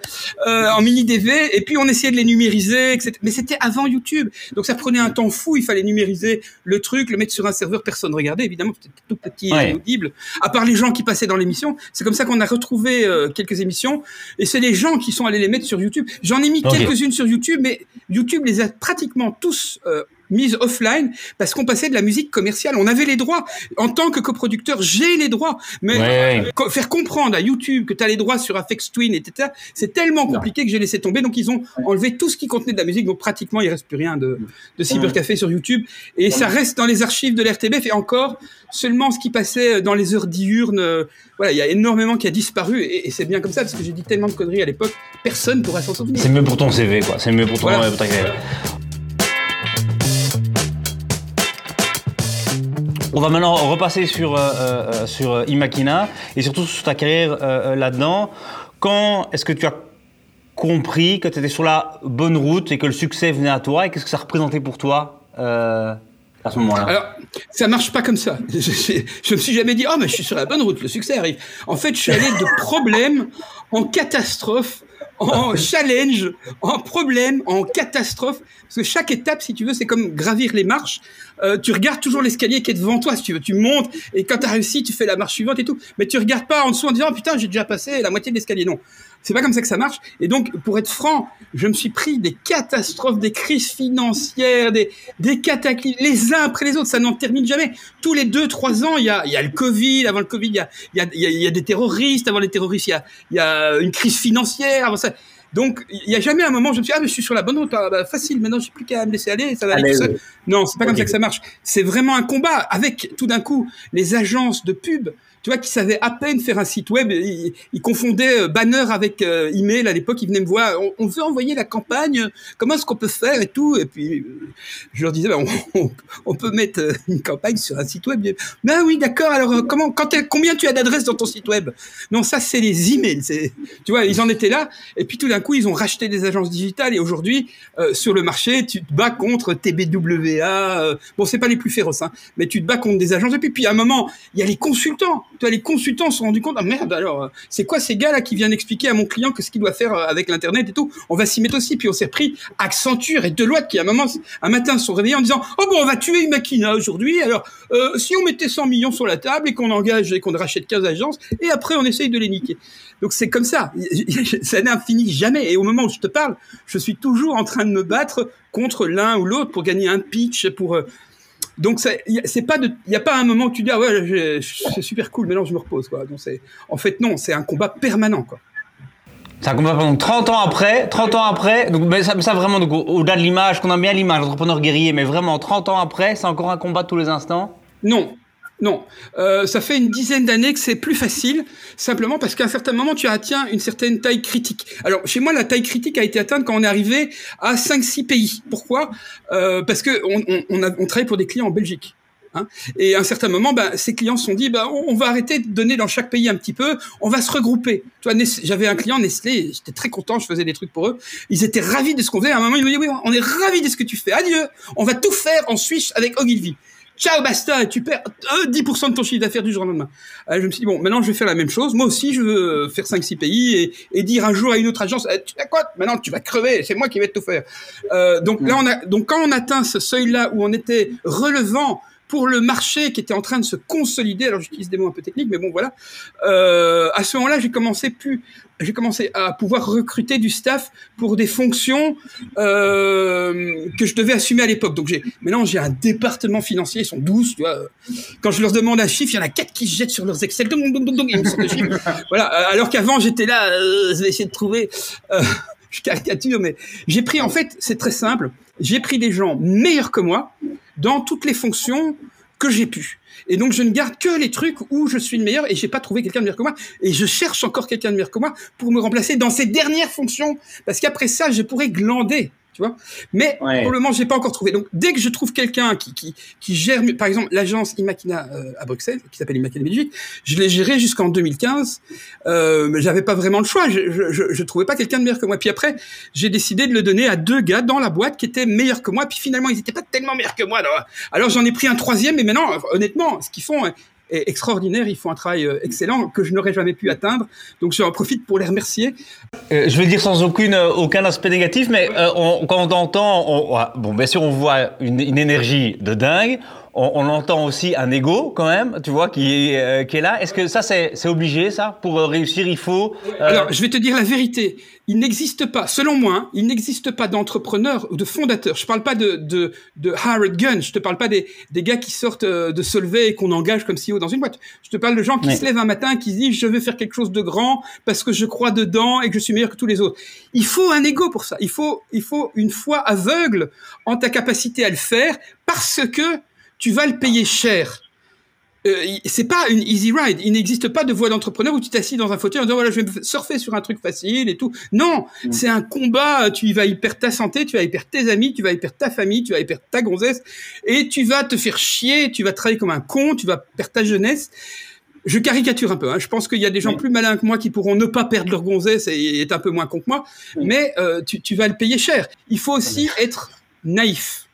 Euh, en mini DV, et puis on essayait de les numériser, etc. Mais c'était avant YouTube, donc ça prenait un temps fou. Il fallait numériser le truc, le mettre sur un serveur, personne regardait. Évidemment, c'était tout petit et audible. À part les gens qui passaient dans l'émission, c'est comme ça qu'on a retrouvé euh, quelques émissions. Et c'est les gens qui sont allés les mettre sur YouTube. J'en ai mis quelques-unes sur YouTube, mais YouTube les a pratiquement tous euh, mise offline parce qu'on passait de la musique commerciale. On avait les droits. En tant que coproducteur, j'ai les droits. Mais faire comprendre à YouTube que tu as les droits sur Afex Twin, etc., c'est tellement compliqué que j'ai laissé tomber. Donc, ils ont enlevé tout ce qui contenait de la musique. Donc, pratiquement, il reste plus rien de, de Cybercafé sur YouTube. Et ça reste dans les archives de l'RTBF et encore seulement ce qui passait dans les heures diurnes. Voilà, il y a énormément qui a disparu et, c'est bien comme ça parce que j'ai dit tellement de conneries à l'époque, personne pourra s'en souvenir. C'est mieux pour ton CV, quoi. C'est mieux pour ton, voilà. On va maintenant repasser sur, euh, euh, sur Imakina et surtout sur ta carrière euh, là-dedans. Quand est-ce que tu as compris que tu étais sur la bonne route et que le succès venait à toi et qu'est-ce que ça représentait pour toi à ce moment-là? Alors, ça marche pas comme ça. Je, je, me suis jamais dit, oh, mais je suis sur la bonne route, le succès arrive. En fait, je suis allé de problème en catastrophe en challenge, en problème, en catastrophe. Parce que chaque étape, si tu veux, c'est comme gravir les marches. Euh, tu regardes toujours l'escalier qui est devant toi, si tu veux. Tu montes et quand tu as réussi, tu fais la marche suivante et tout. Mais tu regardes pas en dessous en disant, putain, j'ai déjà passé la moitié de l'escalier. Non. C'est pas comme ça que ça marche. Et donc, pour être franc, je me suis pris des catastrophes, des crises financières, des, des cataclysmes, les uns après les autres. Ça n'en termine jamais. Tous les deux, trois ans, il y a, y a le Covid. Avant le Covid, il y a, y, a, y a des terroristes. Avant les terroristes, il y a, y a une crise financière. Avant ça. Donc, il n'y a jamais un moment où je me suis dit, ah, mais je suis sur la bonne route, ah, bah, facile, maintenant, j'ai plus qu'à me laisser aller, ça va aller tout seul. Non, c'est pas comme ça que ça marche. C'est vraiment un combat avec, tout d'un coup, les agences de pub tu vois, qui savait à peine faire un site web. Il, il confondait euh, banner avec euh, email à l'époque. Il venait me voir. On, veut envoyer la campagne. Comment est-ce qu'on peut faire et tout Et puis je leur disais, ben, on, peut mettre euh, une campagne sur un site web. Ben oui, d'accord. Alors comment, quand combien tu as d'adresses dans ton site web? Non, ça c'est les emails. Tu vois, ils en étaient là. Et puis tout d'un coup, ils ont racheté des agences digitales. Et aujourd'hui, sur le marché, tu te bats contre TBWA. bon, c'est pas les plus féroces, hein, mais tu te bats contre des agences. Et puis, puis à un moment, il y a les consultants les consultants se sont rendus compte, ah merde, alors, euh, c'est quoi ces gars-là qui viennent expliquer à mon client que ce qu'il doit faire euh, avec l'Internet et tout? On va s'y mettre aussi. Puis on s'est pris Accenture et Deloitte qui, à un un matin, se sont réveillés en disant, oh bon, on va tuer une machina aujourd'hui. Alors, euh, si on mettait 100 millions sur la table et qu'on engage et qu'on rachète 15 agences, et après, on essaye de les niquer. Donc c'est comme ça. Ça n'a fini jamais. Et au moment où je te parle, je suis toujours en train de me battre contre l'un ou l'autre pour gagner un pitch, pour donc c'est pas de, il y a pas un moment où tu dis ah ouais c'est super cool, mais non je me repose quoi. Donc c'est, en fait non, c'est un combat permanent quoi. C'est un combat pendant 30 ans après, 30 ans après, donc mais ça, ça vraiment au-delà de l'image, qu'on a bien l'image, entrepreneur guerrier, mais vraiment 30 ans après, c'est encore un combat tous les instants? Non, Non, euh, ça fait une dizaine d'années que c'est plus facile, simplement parce qu'à un certain moment, tu atteins une certaine taille critique. Alors, chez moi, la taille critique a été atteinte quand on est arrivé à 5-6 pays. Pourquoi? Euh, Parce que on, on, a, on travaille pour des clients en Belgique. Hein et à un certain moment, ben, ces clients se sont dit, ben, on va arrêter de donner dans chaque pays un petit peu, on va se regrouper. Tu vois, j'avais un client Nestlé, j'étais très content, je faisais des trucs pour eux. Ils étaient ravis de ce qu'on faisait. À un moment, ils m'ont dit, oui, on est ravis de ce que tu fais. Adieu, on va tout faire en Suisse avec Ogilvy. Ciao, basta, tu perds 10% de ton chiffre d'affaires du jour au lendemain. Euh, je me suis dit, bon, maintenant je vais faire la même chose. Moi aussi, je veux faire 5-6 pays et, et, dire un jour à une autre agence, eh, tu sais quoi, maintenant tu vas crever, c'est moi qui vais tout faire. Euh, donc là, on a, donc quand on atteint ce seuil-là où on était relevant pour le marché qui était en train de se consolider. Alors j'utilise des mots un peu techniques, mais bon voilà. Euh, à ce moment-là, j'ai commencé plus, j'ai commencé à pouvoir recruter du staff pour des fonctions euh, que je devais assumer à l'époque. Donc j'ai maintenant j'ai un département financier, ils sont 12, tu vois. Quand je leur demande un chiffre, il y en a quatre qui se jettent sur leurs Excel, ils me sortent chiffres. voilà. Alors qu'avant j'étais là, euh, je vais essayer de trouver. Euh, je caricature, mais j'ai pris en fait, c'est très simple. J'ai pris des gens meilleurs que moi dans toutes les fonctions que j'ai pu. Et donc, je ne garde que les trucs où je suis le meilleur et j'ai pas trouvé quelqu'un de meilleur que moi. Et je cherche encore quelqu'un de meilleur que moi pour me remplacer dans ces dernières fonctions. Parce qu'après ça, je pourrais glander tu vois. Mais pour le moment, j'ai pas encore trouvé. Donc, dès que je trouve quelqu'un qui, qui, qui gère, par exemple, l'agence Imakina euh, à Bruxelles, qui s'appelle Imakina Belgique, je l'ai géré jusqu'en 2015. Euh, mais j'avais pas vraiment le choix. Je, je, je, trouvais pas quelqu'un de meilleur que moi. Puis après, j'ai décidé de le donner à deux gars dans la boîte qui étaient meilleurs que moi. Puis finalement, ils étaient pas tellement meilleurs que moi. Alors, alors j'en ai pris un troisième. Et maintenant, honnêtement, ce qu'ils font, est extraordinaire, ils font un travail euh, excellent que je n'aurais jamais pu atteindre. Donc j'en profite pour les remercier. Euh, je vais dire sans aucune, euh, aucun aspect négatif, mais quand on entend, on, bon bien sûr on voit une énergie de dingue, on, on, entend aussi un ego quand même, tu vois, qui est, qui est là. Est-ce que ça c'est obligé ça pour réussir Il faut. Alors je vais te dire la vérité il n'existe pas, selon moi, hein, il n'existe pas d'entrepreneurs ou de fondateurs. Je parle pas de, de, de Howard Gunn, je te parle pas des, des gars qui sortent euh, de Solvay et qu'on engage comme CEO dans une boîte. Je te parle de gens qui se lèvent un matin et qui se disent je veux faire quelque chose de grand parce que je crois dedans et que je suis meilleur que tous les autres. Il faut un ego pour ça. Il faut, il faut une foi aveugle en ta capacité à le faire parce que tu vas le payer cher. Euh, c'est pas une easy ride. Il n'existe pas de voie d'entrepreneur où tu t'assis dans un fauteuil en disant voilà, je vais surfer sur un truc facile et tout. Non, mm. c'est un combat. Tu vas y perdre ta santé, tu vas y perdre tes amis, tu vas y perdre ta famille, tu vas y perdre ta gonzesse et tu vas te faire chier, tu vas travailler comme un con, tu vas perdre ta jeunesse. Je caricature un peu. Hein. Je pense qu'il y a des gens plus malins que moi qui pourront ne pas perdre leur gonzesse et être un peu moins con que moi, mais euh, tu, tu vas le payer cher. Il faut aussi être naïf.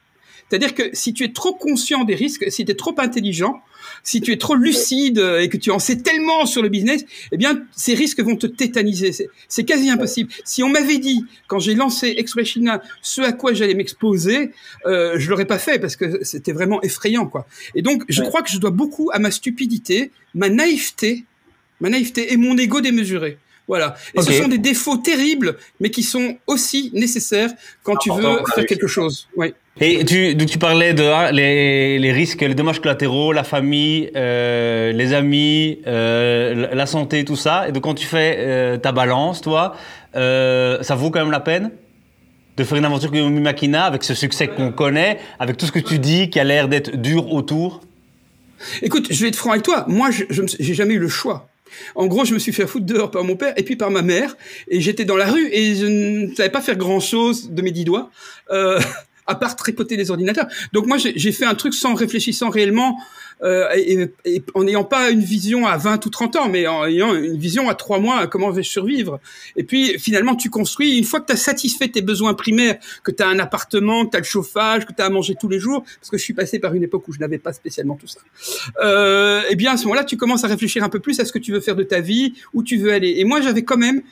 C'est-à-dire que si tu es trop conscient des risques, si tu es trop intelligent, si tu es trop lucide et que tu en sais tellement sur le business, eh bien, ces risques vont te tétaniser. C'est quasi impossible. Si on m'avait dit, quand j'ai lancé Expression ce à quoi j'allais m'exposer, euh, je l'aurais pas fait parce que c'était vraiment effrayant, quoi. Et donc, je crois que je dois beaucoup à ma stupidité, ma naïveté, ma naïveté et mon ego démesuré. Voilà. Et ce sont des défauts terribles, mais qui sont aussi nécessaires quand tu veux faire quelque chose. Oui. Et tu, tu parlais de hein, les, les, risques, les dommages collatéraux, la famille, euh, les amis, euh, la santé, tout ça. Et donc quand tu fais euh, ta balance, toi, euh, ça vaut quand même la peine de faire une aventure comme Makina avec ce succès qu'on connaît, avec tout ce que tu dis qui a l'air d'être dur autour? Écoute, je vais être franc avec toi. Moi, je n'ai jamais eu le choix. En gros, je me suis fait foutre dehors par mon père et puis par ma mère. Et j'étais dans la rue et je ne savais pas faire grand-chose de mes dix doigts. Euh, à part tripoter les ordinateurs. Donc moi, j'ai fait un truc sans réfléchissant réellement, euh, et, et, en n'ayant pas une vision à 20 ou 30 ans, mais en ayant une vision à 3 mois, comment vais-je survivre? Et puis finalement, tu construis, une fois que tu as satisfait tes besoins primaires, que tu as un appartement, que tu as le chauffage, que tu as à manger tous les jours, parce que je suis passé par une époque où je n'avais pas spécialement tout ça, euh, eh bien à ce moment-là, tu commences à réfléchir un peu plus à ce que tu veux faire de ta vie, où tu veux aller. Et moi, j'avais quand même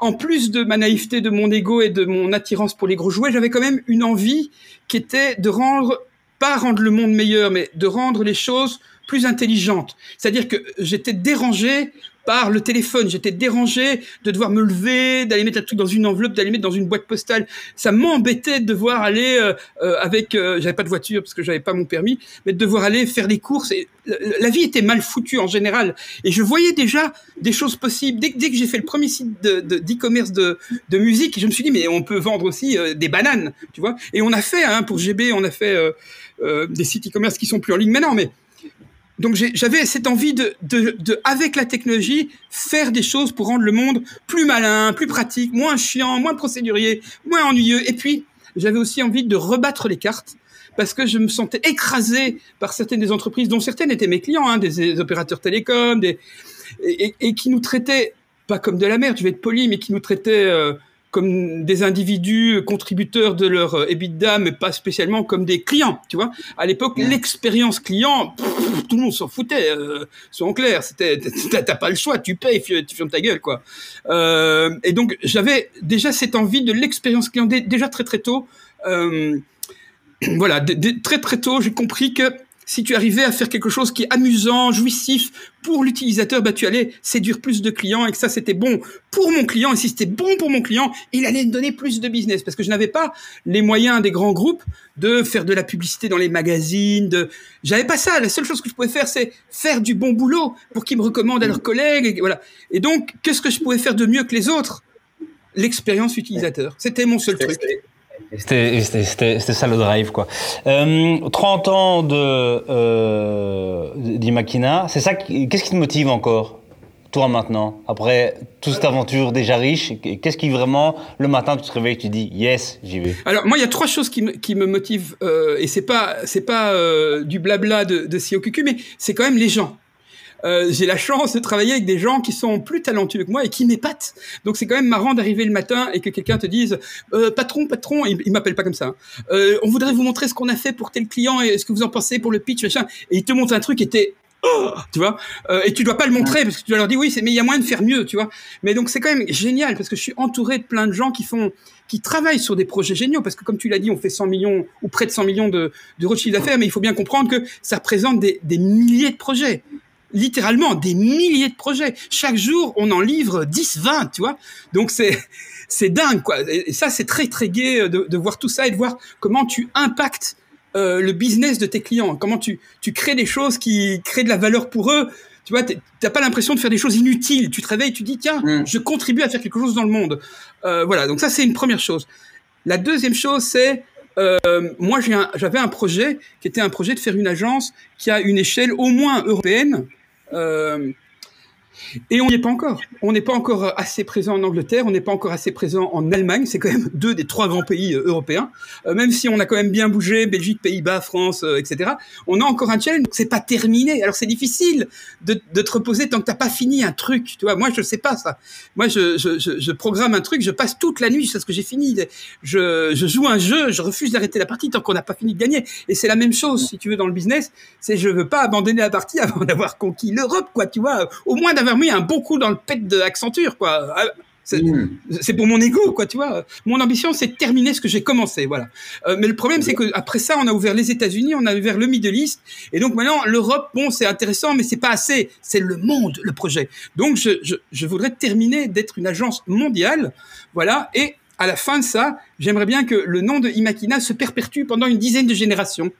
en plus de ma naïveté, de mon ego et de mon attirance pour les gros jouets, j'avais quand même une envie qui était de rendre, pas rendre le monde meilleur, mais de rendre les choses plus intelligentes. C'est-à-dire que j'étais dérangé par le téléphone. J'étais dérangé de devoir me lever, d'aller mettre un truc dans une enveloppe, d'aller mettre dans une boîte postale. Ça m'embêtait de devoir aller euh, euh avec, euh, j'avais pas de voiture parce que j'avais pas mon permis, mais de devoir aller faire les courses. Et la vie était mal foutue en général. Et je voyais déjà des choses possibles. Dès, que j'ai fait le premier site de d'e-commerce de, de, musique, je me suis dit mais on peut vendre aussi euh, des bananes, tu vois. Et on a fait hein, pour GB, on a fait euh, des sites e-commerce qui sont plus en ligne maintenant, mais Donc j'avais cette envie de, de, de, avec la technologie, faire des choses pour rendre le monde plus malin, plus pratique, moins chiant, moins procédurier, moins ennuyeux. Et puis, j'avais aussi envie de rebattre les cartes parce que je me sentais écrasé par certaines des entreprises, dont certaines étaient mes clients, hein, des, opérateurs télécoms, des, et, qui nous traitaient pas comme de la merde, je vais être poli, mais qui nous traitaient euh, comme des individus contributeurs de leur euh, EBITDA, mais pas spécialement comme des clients, tu vois. À l'époque, l'expérience client, tout le monde s'en foutait, euh, soyons clairs. C'était, t'as pas le choix, tu payes, tu fermes ta gueule, quoi. Euh, et donc, j'avais déjà cette envie de l'expérience client déjà très très tôt. Euh, voilà, très très tôt, j'ai compris que si tu arrivais à faire quelque chose qui est amusant, jouissif pour l'utilisateur, bah, tu allais séduire plus de clients et que ça, c'était bon pour mon client. Et si c'était bon pour mon client, il allait me donner plus de business parce que je n'avais pas les moyens des grands groupes de faire de la publicité dans les magazines. De... J'avais pas ça. La seule chose que je pouvais faire, c'est faire du bon boulot pour qu'ils me recommandent à leurs collègues. Et voilà. Et donc, qu'est-ce que je pouvais faire de mieux que les autres? L'expérience utilisateur. C'était mon seul truc. C'était ça le drive, quoi. Euh, 30 ans de euh, c'est ça. Qu'est-ce qui te motive encore, toi maintenant, après toute cette aventure déjà riche? Qu'est-ce qui vraiment le matin tu te réveilles, tu dis yes, j'y vais? Alors moi, il y a trois choses qui me, qui me motivent euh, et c'est pas c'est pas euh, du blabla de, de COQQ, mais c'est quand même les gens. Euh, j'ai la chance de travailler avec des gens qui sont plus talentueux que moi et qui m'épatent. Donc c'est quand même marrant d'arriver le matin et que quelqu'un te dise euh, patron, patron, il, il m'appelle pas comme ça. Hein. Euh, on voudrait vous montrer ce qu'on a fait pour tel client et ce que vous en pensez pour le pitch machin. Et il te montre un truc qui était oh, tu vois euh, et tu dois pas le montrer parce que tu dois leur dire oui mais il y a moyen de faire mieux tu vois mais donc c'est quand même génial parce que je suis entouré de plein de gens qui font qui travaillent sur des projets géniaux parce que comme tu l'as dit on fait 100 millions ou près de 100 millions de, de chiffre d'affaires mais il faut bien comprendre que ça représente des, des milliers de projets littéralement des milliers de projets. Chaque jour, on en livre 10, 20, tu vois. Donc c'est c'est dingue quoi. Et ça c'est très très gai euh, de, de, voir tout ça et de voir comment tu impactes euh, le business de tes clients, comment tu tu crées des choses qui créent de la valeur pour eux. Tu vois, t'as pas l'impression de faire des choses inutiles. Tu te réveilles, tu dis tiens, mm. je contribue à faire quelque chose dans le monde. Euh, voilà, donc ça c'est une première chose. La deuxième chose c'est euh, moi j'avais un, un projet qui était un projet de faire une agence qui a une échelle au moins européenne euh, et on n'y est pas encore. On n'est pas encore assez présent en Angleterre, on n'est pas encore assez présent en Allemagne. C'est quand même deux des trois grands pays euh, européens. Euh, même si on a quand même bien bougé, Belgique, Pays-Bas, France, euh, etc. On a encore un challenge. C'est pas terminé. Alors c'est difficile de, te reposer tant que t'as pas fini un truc. Tu vois, moi je sais pas ça. Moi je, programme un truc, je passe toute la nuit jusqu'à ce que j'ai fini. Je, je joue un jeu, je refuse d'arrêter la partie tant qu'on n'a pas fini de gagner. Et c'est la même chose si tu veux dans le business. C'est je veux pas abandonner la partie avant d'avoir conquis l'Europe, quoi. Tu vois, au moins d'avoir mis un bon coup dans le pet de Accenture, quoi. Ah, hmm. C'est pour mon ego, quoi, tu vois. Mon ambition, c'est de terminer ce que j'ai commencé, voilà. Euh, mais le problème, c'est que après ça, on a ouvert les États-Unis, on a ouvert le Middle East, et donc maintenant, l'Europe, bon, c'est intéressant, mais c'est pas assez. C'est le monde, le projet. Donc, je, je, je voudrais terminer d'être une agence mondiale, voilà, et à la fin de ça, j'aimerais bien que le nom de Imakina se perpétue pendant une dizaine de générations.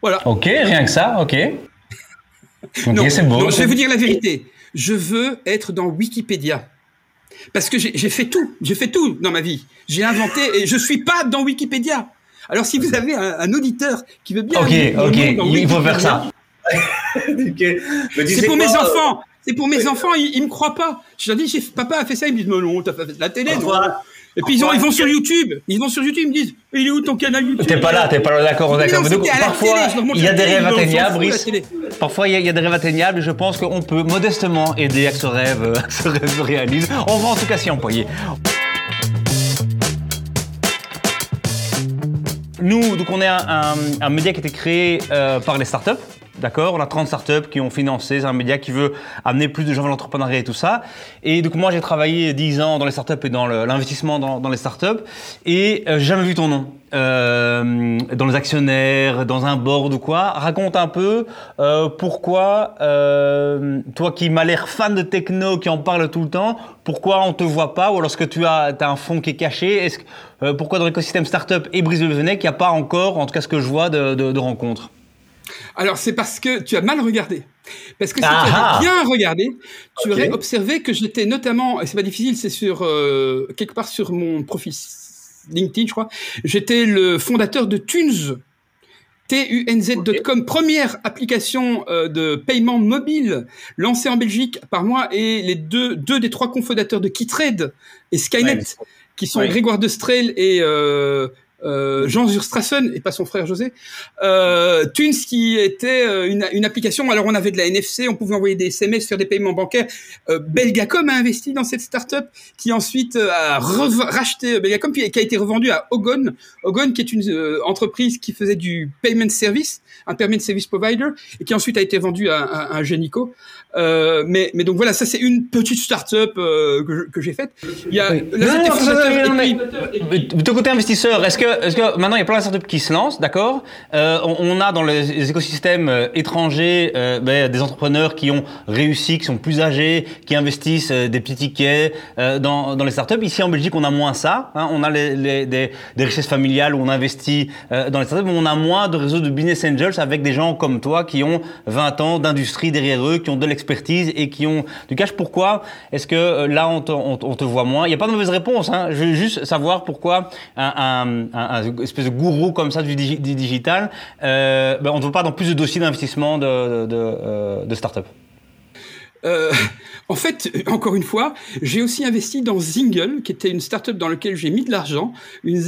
Voilà. Ok, rien que ça, ok. non, je vais vous dire la vérité. Je veux être dans Wikipédia. Parce que j'ai fait tout. J'ai fait tout dans ma vie. J'ai inventé et je suis pas dans Wikipédia. Alors si vous avez un, auditeur qui veut bien... Ok, ok, il faut faire ça. C'est pour mes enfants. C'est pour mes enfants, ils, ne me croient pas. Je leur dis, papa a fait ça, ils me disent, mais non, t'as fait la télé. Non. Et puis ils, ont, ils, vont sur YouTube, ils vont sur YouTube, ils me disent, il est où ton canal YouTube? T'es pas là, t'es pas là, d'accord, d'accord. parfois, il y a des rêves atteignables, Brice. Parfois, il y, a des rêves atteignables. Je pense qu'on peut modestement aider à que ce rêve, ce rêve se réalise. On va en tout cas s'y employer. Nous, donc on est un, un, média qui a été créé euh, par les startups. D'accord On a 30 startups qui ont financé, c'est un média qui veut amener plus de gens vers l'entrepreneuriat et tout ça. Et donc moi j'ai travaillé 10 ans dans les startups et dans l'investissement dans, les startups et euh, jamais vu ton nom. Euh, dans les actionnaires, dans un board ou quoi. Raconte un peu euh, pourquoi, euh, toi qui m'as l'air fan de techno, qui en parle tout le temps, pourquoi on te voit pas? Ou lorsque tu as, as un fonds qui est caché, est-ce, euh, pourquoi dans l'écosystème startup et Brise de il n'y a pas encore, en tout cas ce que je vois, de, de, de rencontres? Alors c'est parce que tu as mal regardé. Parce que si tu avais bien regardé, tu aurais observé que j'étais notamment, et c'est pas difficile, c'est sur euh, quelque part sur mon profil LinkedIn, je crois. J'étais le fondateur de Tunes. tunz.com, première application euh, de paiement mobile lancée en Belgique par moi et les deux, deux des trois cofondateurs de KeyTrade et Skynet, qui sont Grégoire Destrel et euh, euh, Jean Zurstrassen et pas son frère José. Euh, Tunes qui était euh, une, une, application. Alors on avait de la NFC, on pouvait envoyer des SMS, faire des paiements bancaires. Euh, Belgacom a investi dans cette startup qui ensuite euh, a racheté Belgacom puis qui a été revendu à Ogon. Ogon qui est une entreprise qui faisait du payment service, un payment service provider et qui ensuite a été vendu à, à, à Genico. Euh, mais, mais donc voilà, ça c'est une petite start-up euh, que, j'ai faite. Il y a oui. de ton côté investisseur, est-ce que, est que maintenant il y a plein de startups qui se lancent, d'accord euh, on, on, a dans les, écosystèmes euh, étrangers euh, ben, des entrepreneurs qui ont réussi, qui sont plus âgés, qui investissent des petits tickets dans, dans les startups. Ici en Belgique, on a moins ça. Hein, on a les, les, des, des, richesses familiales où on investit dans les startups, mais on a moins de réseaux de business angels avec des gens comme toi qui ont 20 ans d'industrie derrière eux, qui ont de expertise et qui ont du cash. Pourquoi est-ce que euh, là, on te, on, te, voit moins? Il n'y a pas de mauvaise réponse. Hein. Je veux juste savoir pourquoi un, un, un, espèce de gourou comme ça du, digital, euh, ben on ne voit pas dans plus de dossiers d'investissement de, de, euh, start-up. Euh, en fait, encore une fois, j'ai aussi investi dans Zingle, qui était une startup dans laquelle j'ai mis de l'argent, une,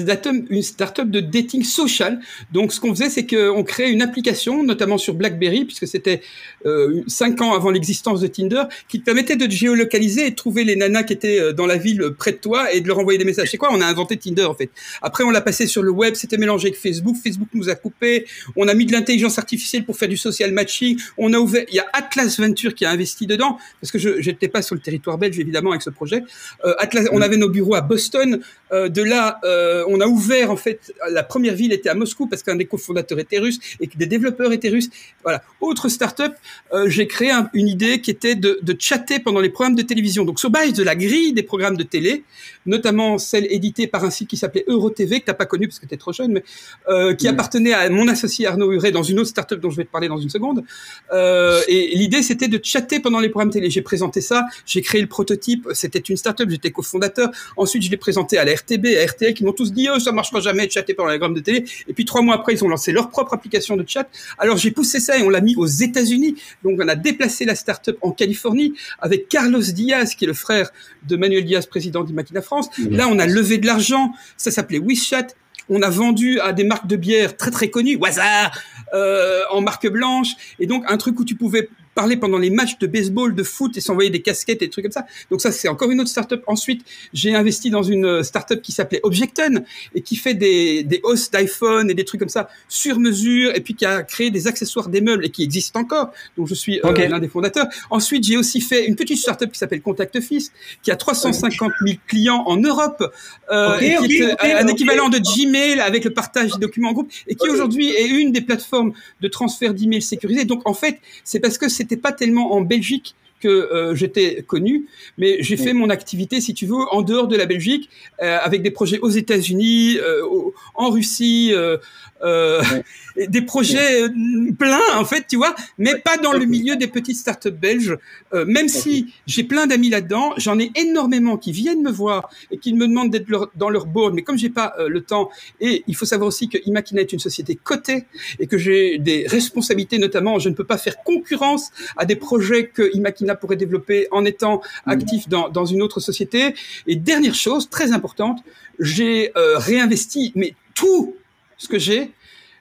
une startup de dating social. Donc, ce qu'on faisait, c'est qu'on créait une application, notamment sur BlackBerry, puisque c'était euh, cinq ans avant l'existence de Tinder, qui te permettait de te géolocaliser et de trouver les nanas qui étaient euh, dans la ville près de toi et de leur envoyer des messages. C'est quoi? On a inventé Tinder, en fait. Après, on l'a passé sur le web, c'était mélangé avec Facebook. Facebook nous a coupé. On a mis de l'intelligence artificielle pour faire du social matching. On a ouvert. Il y a Atlas Venture qui a investi dedans, parce que je n'étais pas sur le territoire belge évidemment avec ce projet. Euh, Atlas, on avait nos bureaux à Boston. Euh, de là, euh, on a ouvert en fait la première ville était à Moscou parce qu'un des cofondateurs était russe et que des développeurs étaient russes. Voilà. Autre startup, euh, j'ai créé un, une idée qui était de, de, chatter pendant les programmes de télévision. Donc sur base de la grille des programmes de télé, notamment celle éditée par un site qui s'appelait EuroTV que t'as pas connu parce que tu es trop jeune, mais euh, qui appartenait à mon associé Arnaud Huret dans une autre startup dont je vais te parler dans une seconde. Euh, et l'idée c'était de chatter pendant les programmes télé. J'ai présenté ça, j'ai créé le prototype. C'était une startup, j'étais cofondateur. Ensuite, je l'ai présenté à la RTB, à RTL, qui m'ont tous dit oh, ça marchera jamais de chatter pendant les programmes de télé. Et puis trois mois après, ils ont lancé leur propre application de chat. Alors j'ai poussé ça et on l'a mis aux États-Unis. Donc on a déplacé la startup en Californie avec Carlos Diaz, qui est le frère de Manuel Diaz, président d'Imakina France. Là, on a levé de l'argent. Ça s'appelait WeChat. On a vendu à des marques de bière très très connues, Waza, euh, en marque blanche, et donc un truc où tu pouvais parler pendant les matchs de baseball, de foot et s'envoyer des casquettes et des trucs comme ça. Donc ça, c'est encore une autre startup. Ensuite, j'ai investi dans une euh, startup qui s'appelait Objecton et qui fait des, des hosts d'iPhone et des trucs comme ça sur mesure et puis qui a créé des accessoires des meubles et qui existe encore. Donc je suis euh, l'un des fondateurs. Ensuite, j'ai aussi fait une petite startup qui s'appelle Contact Office qui a 350 000 clients en Europe euh, okay, et qui okay, est un équivalent de Gmail avec le partage des documents en groupe et qui aujourd'hui est une des plateformes de transfert d'emails sécurisés. Donc en fait, c'est parce que c'était pas tellement en Belgique que euh, j'étais connu, mais j'ai fait mon activité, si tu veux, en dehors de la Belgique, euh, avec des projets aux États-Unis, euh, en Russie, euh, ouais. des projets ouais. pleins en fait, tu vois, mais pas dans le milieu des petites startups belges. Euh, même si j'ai plein d'amis là-dedans, j'en ai énormément qui viennent me voir et qui me demandent d'être leur, dans leur board, mais comme j'ai pas euh, le temps, et il faut savoir aussi que Imakina est une société cotée et que j'ai des responsabilités, notamment, je ne peux pas faire concurrence à des projets que Imakina pourrait développer en étant actif dans, dans une autre société. Et dernière chose très importante, j'ai euh, réinvesti, mais tout ce que j'ai.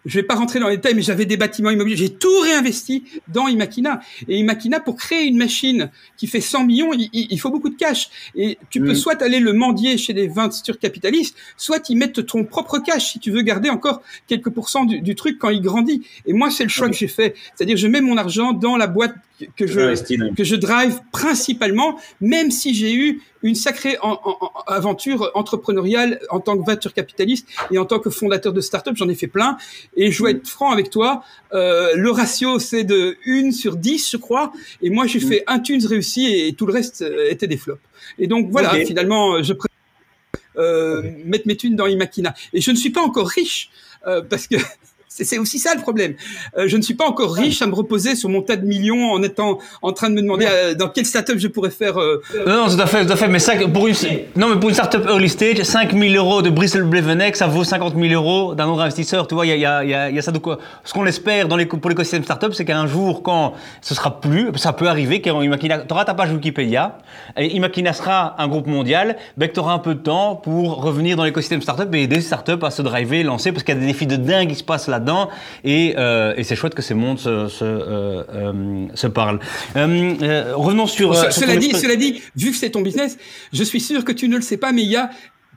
Je vais pas rentrer dans les détails, mais j'avais des bâtiments immobiliers. J'ai tout réinvesti dans Imakina. Et Imakina, pour créer une machine qui fait 100 millions, il, il faut beaucoup de cash. Et tu mmh. peux soit aller le mendier chez les 20 capitalistes, soit y mettre ton propre cash si tu veux garder encore quelques pourcents du, du truc quand il grandit. Et moi, c'est le choix okay. que j'ai fait. C'est-à-dire, je mets mon argent dans la boîte que je, que je drive principalement, même si j'ai eu une sacrée en, en, en, aventure entrepreneuriale en tant que venture capitaliste et en tant que fondateur de start-up, j'en ai fait plein. Et je dois être franc avec toi, euh, le ratio c'est de 1 sur 10, je crois. Et moi, j'ai fait un tunes réussi et, tout le reste euh, était des flops. Et donc voilà, okay. finalement, je préfère euh, okay. mettre mes thunes dans Imakina. Et je ne suis pas encore riche euh, parce que C'est aussi ça le problème. Euh, je ne suis pas encore riche à me reposer sur mon tas de millions en étant en train de me demander euh, dans quelle startup je pourrais faire. Euh, non, tout à fait, tout à fait. Mais ça, pour une, non, mais pour une startup early stage, 5 000 euros de Bristol Blevenek, ça vaut 50 000 euros d'un autre investisseur. Tu vois, il y a, y, a, y a, ça de quoi. Ce qu'on espère dans les, pour l'écosystème startup, c'est qu'un jour, quand ce sera plus, ça peut arriver, tu auras ta page Wikipédia, et Imakina sera un groupe mondial, ben, tu auras un peu de temps pour revenir dans l'écosystème startup et aider les startups à se driver, lancer, parce qu'il y a des défis de dingue qui se passent là-dedans. Et, euh, et c'est chouette que ces mondes se, se, euh, euh, se parlent. Revenons sur. cela, dit, cela dit, vu que c'est ton business, je suis sûr que tu ne le sais pas, mais il y a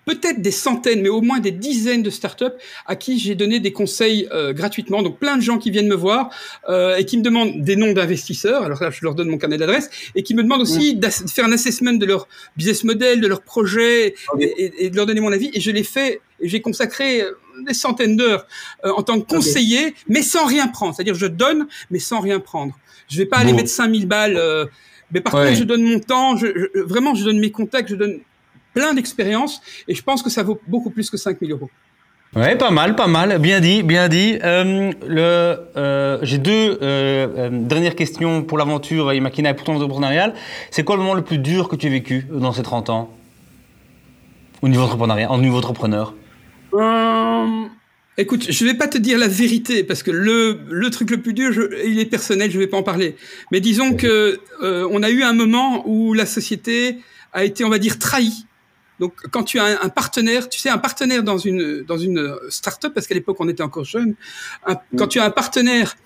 peut-être des centaines, mais au moins des dizaines de startups à qui j'ai donné des conseils euh, gratuitement. Donc plein de gens qui viennent me voir euh, et qui me demandent des noms d'investisseurs. Alors là, je leur donne mon carnet d'adresse et qui me demandent aussi mmh. de faire un assessment de leur business model, de leur projet et, et, de leur donner mon avis. Et je l'ai fait j'ai consacré des centaines d'heures euh, en tant que conseiller, mais sans rien prendre. C'est-à-dire je donne, mais sans rien prendre. Je vais pas aller mettre 5000 balles. Euh, mais par contre, je donne mon temps, je, je, vraiment, je donne mes contacts, je donne plein d'expériences et je pense que ça vaut beaucoup plus que 5000 euros. Ouais, pas mal, pas mal, bien dit, bien dit. Euh, le, euh, j'ai deux euh, euh dernières questions pour l'aventure Imakina et pour ton entrepreneurial. C'est quoi le moment le plus dur que tu as vécu dans ces 30 ans au niveau entrepreneurial, en niveau entrepreneur? Euh, Écoute, je vais pas te dire la vérité parce que le, le truc le plus dur, je, il est personnel, je vais pas en parler. Mais disons que on a eu un moment où la société a été, on va dire, trahie. Donc, quand tu as un, partenaire, tu sais, un partenaire dans une dans une start-up, parce qu'à l'époque on était encore jeune, quand tu as un partenaire,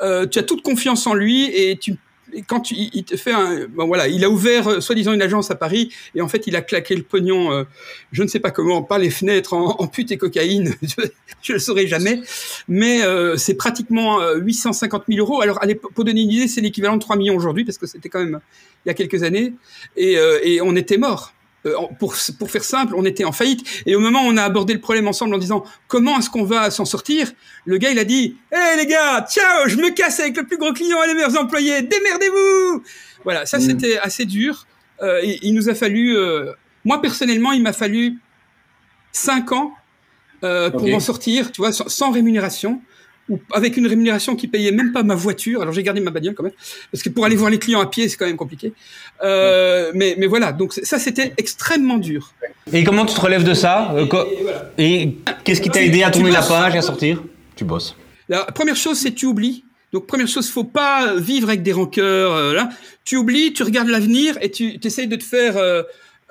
euh, tu as toute confiance en lui et tu quand il te fait un, bon voilà, il a ouvert euh, soi-disant une agence à Paris et en fait il a claqué le pognon, euh, je ne sais pas comment, par les fenêtres en, pute et cocaïne, je, ne le saurais jamais, mais euh, c'est pratiquement 850 000 euros. Alors pour donner une idée, c'est l'équivalent de 3 millions aujourd'hui parce que c'était quand même il y a quelques années et on était mort. Euh, pour, pour faire simple, on était en faillite. Et au moment où on a abordé le problème ensemble en disant comment est-ce qu'on va s'en sortir, le gars il a dit Hé hey, les gars, ciao, je me casse avec le plus gros client et les meilleurs employés, démerdez-vous Voilà, ça mm. c'était assez dur. Euh, il nous a fallu, euh, moi personnellement, il m'a fallu cinq ans euh, pour m'en sortir, tu vois, sans rémunération ou avec une rémunération qui payait même pas ma voiture. Alors j'ai gardé ma bagnole quand même, parce que pour aller voir les clients à pied, c'est quand même compliqué. Euh, mais, mais voilà, donc ça c'était extrêmement dur. Et comment tu te relèves de ça euh, Et, qu'est-ce qui t'a aidé à tourner la page et à sortir? Tu bosses. La première chose, c'est tu oublies. Donc première chose, faut pas vivre avec des rancœurs. Euh, là, tu oublies, tu regardes l'avenir et tu essayes de te faire euh,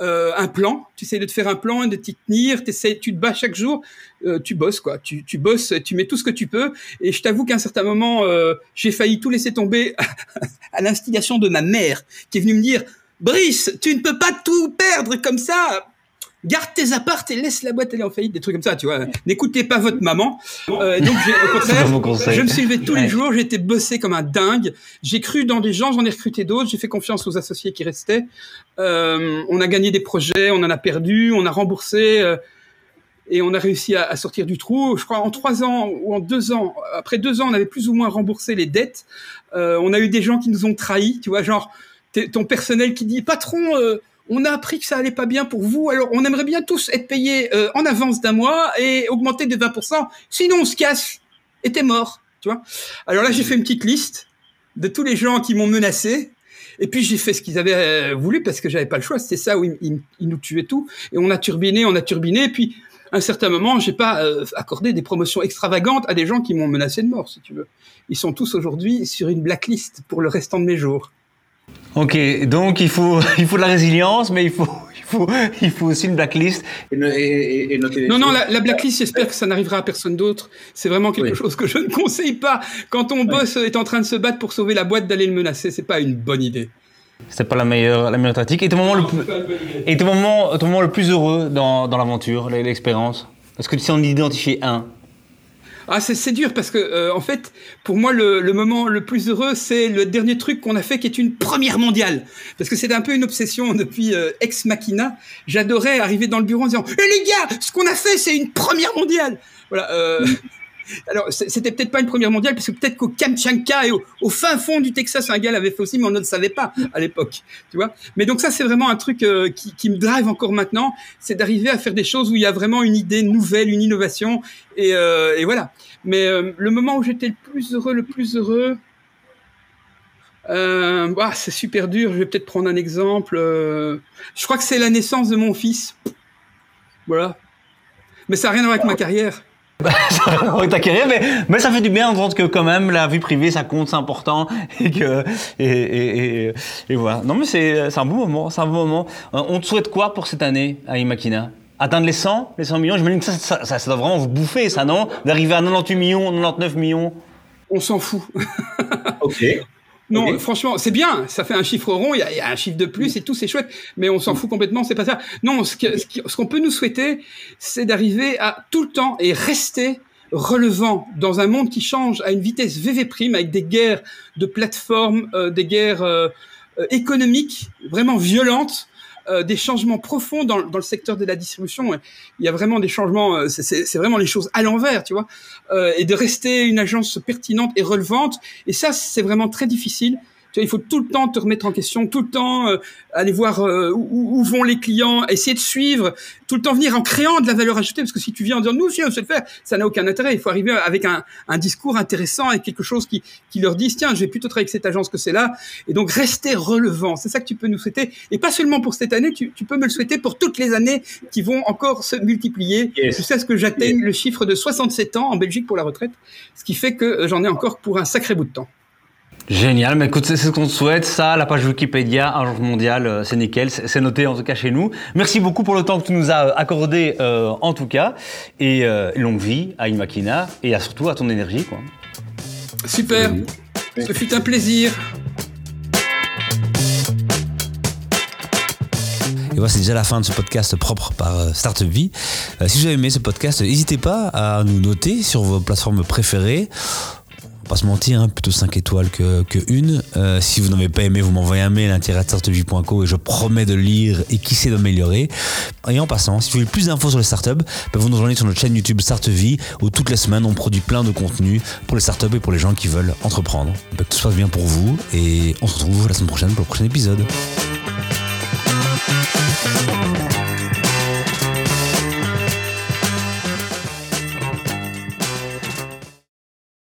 euh, un plan, tu essaies de te faire un plan, de t'y tenir, tu te bats chaque jour, euh, tu bosses quoi, tu, tu bosses, tu mets tout ce que tu peux. Et je t'avoue qu'à un certain moment, euh, j'ai failli tout laisser tomber à l'instigation de ma mère, qui est venue me dire, Brice, tu ne peux pas tout perdre comme ça garde tes appartes et laisse la boîte aller en faillite, des trucs comme ça, tu vois. N'écoutez pas votre maman. Euh, donc, au contraire, je me suis levé tous les jours, j'ai été bossé comme un dingue. J'ai cru dans des gens, j'en ai recruté d'autres, j'ai fait confiance aux associés qui restaient. Euh, on a gagné des projets, on en a perdu, on a remboursé. Euh, et on a réussi à, à, sortir du trou. Je crois en trois ans ou en deux ans, après deux ans, on avait plus ou moins remboursé les dettes. Euh, on a eu des gens qui nous ont trahis, tu vois, genre ton personnel qui dit patron, euh, on a appris que ça allait pas bien pour vous, alors on aimerait bien tous être payés euh, en avance d'un mois et augmenter de 20%, sinon on se casse et t'es mort, tu vois. Alors là, j'ai fait une petite liste de tous les gens qui m'ont menacé, et puis j'ai fait ce qu'ils avaient euh, voulu parce que j'avais pas le choix, c'était ça où ils, nous tuaient tout, et on a turbiné, on a turbiné, et puis à un certain moment, j'ai pas euh, accordé des promotions extravagantes à des gens qui m'ont menacé de mort, si tu veux. Ils sont tous aujourd'hui sur une blacklist pour le restant de mes jours. Ok, donc il faut, il faut de la résilience, mais il faut, il faut, il faut aussi une blacklist. Et, non, non, la, blacklist, j'espère que ça n'arrivera à personne d'autre. C'est vraiment quelque chose que je ne conseille pas. Quand ton boss est en train de se battre pour sauver la boîte, d'aller le menacer, c'est pas une bonne idée. C'est pas la meilleure, la meilleure tactique. Et ton moment, le, plus, et ton moment, ton moment le plus heureux dans, dans l'aventure, l'expérience? Est-ce que tu sais en identifier un ah, c'est dur parce que euh, en fait, pour moi, le, moment le plus heureux, c'est le dernier truc qu'on a fait, qui est une première mondiale. Parce que c'est un peu une obsession depuis euh, ex machina. J'adorais arriver dans le bureau en disant "Eh les gars, ce qu'on a fait, c'est une première mondiale." Voilà. Euh, Alors, c'était peut-être pas une première mondiale, parce que peut-être qu'au Kamchatka et au, fin fond du Texas, un gars l'avait fait aussi, mais on ne le savait pas à l'époque, tu vois. Mais donc ça, c'est vraiment un truc euh, qui, me drive encore maintenant, c'est d'arriver à faire des choses où il y a vraiment une idée nouvelle, une innovation, et, euh, voilà. Mais euh, le moment où j'étais le plus heureux, le plus heureux, bah, c'est super dur. Je vais peut-être prendre un exemple. je crois que c'est la naissance de mon fils. Voilà. Mais ça n'a rien à voir avec ma carrière. carrière, mais, mais ça fait du bien d'entendre que quand même la vie privée ça compte, c'est important et que et, et, et, voilà. Non mais c'est un beau moment, c'est un beau moment. Euh, on te souhaite quoi pour cette année à Imakina? Atteindre les 100, les 100 millions? J'imagine que ça ça, ça, ça, doit vraiment vous bouffer, ça non? D'arriver à 98 millions, 99 millions? On s'en fout. ok. Non, franchement, c'est bien. Ça fait un chiffre rond. Il y, a, un chiffre de plus et tout, c'est chouette. Mais on s'en fout complètement. C'est pas ça. Non, ce qu'on ce qu'on peut nous souhaiter, c'est d'arriver à tout le temps et rester relevant dans un monde qui change à une vitesse VV prime avec des guerres de plateformes, euh, des guerres euh, euh, économiques vraiment violentes euh, des changements profonds dans, dans, le secteur de la distribution. Il y a vraiment des changements, euh, c'est vraiment les choses à l'envers, tu vois, euh, et de rester une agence pertinente et relevante. Et ça, c'est vraiment très difficile il faut tout le temps te remettre en question, tout le temps euh, aller voir euh, où, vont les clients, essayer de suivre, tout le temps venir en créant de la valeur ajoutée, parce que si tu viens en disant nous, si on sait le faire, ça n'a aucun intérêt. Il faut arriver avec un, discours intéressant et quelque chose qui, leur dise tiens, je vais plutôt travailler avec cette agence que c'est là, et donc rester relevant. C'est ça que tu peux nous souhaiter, et pas seulement pour cette année, tu, peux me le souhaiter pour toutes les années qui vont encore se multiplier jusqu'à ce que j'atteigne le chiffre de 67 ans en Belgique pour la retraite, ce qui fait que j'en ai encore pour un sacré bout de temps. Génial, mais écoute, c'est ce qu'on souhaite. Ça, la page Wikipédia, un jour mondial, euh, c'est nickel, c'est noté en tout cas chez nous. Merci beaucoup pour le temps que tu nous as euh, accordé euh, en tout cas. Et longue vie à Imakina et à, surtout à ton énergie. Quoi. Super, ce fut un plaisir. Et voilà, c'est déjà la fin de ce podcast propre par Startup Vie. si vous avez aimé ce podcast, n'hésitez pas à nous noter sur vos plateformes préférées pas se mentir, hein, plutôt 5 étoiles que, que une. Euh, si vous n'avez pas aimé, vous m'envoyez un mail hein, à strategie.co et je promets de lire et qui sait d'améliorer. Et en passant, si vous voulez plus d'infos sur les startups, bah vous nous rejoignez sur notre chaîne YouTube Startevie où toutes les semaines on produit plein de contenu pour les startups et pour les gens qui veulent entreprendre. Ben, que tout se passe bien pour vous et on se retrouve la semaine prochaine pour le prochain épisode.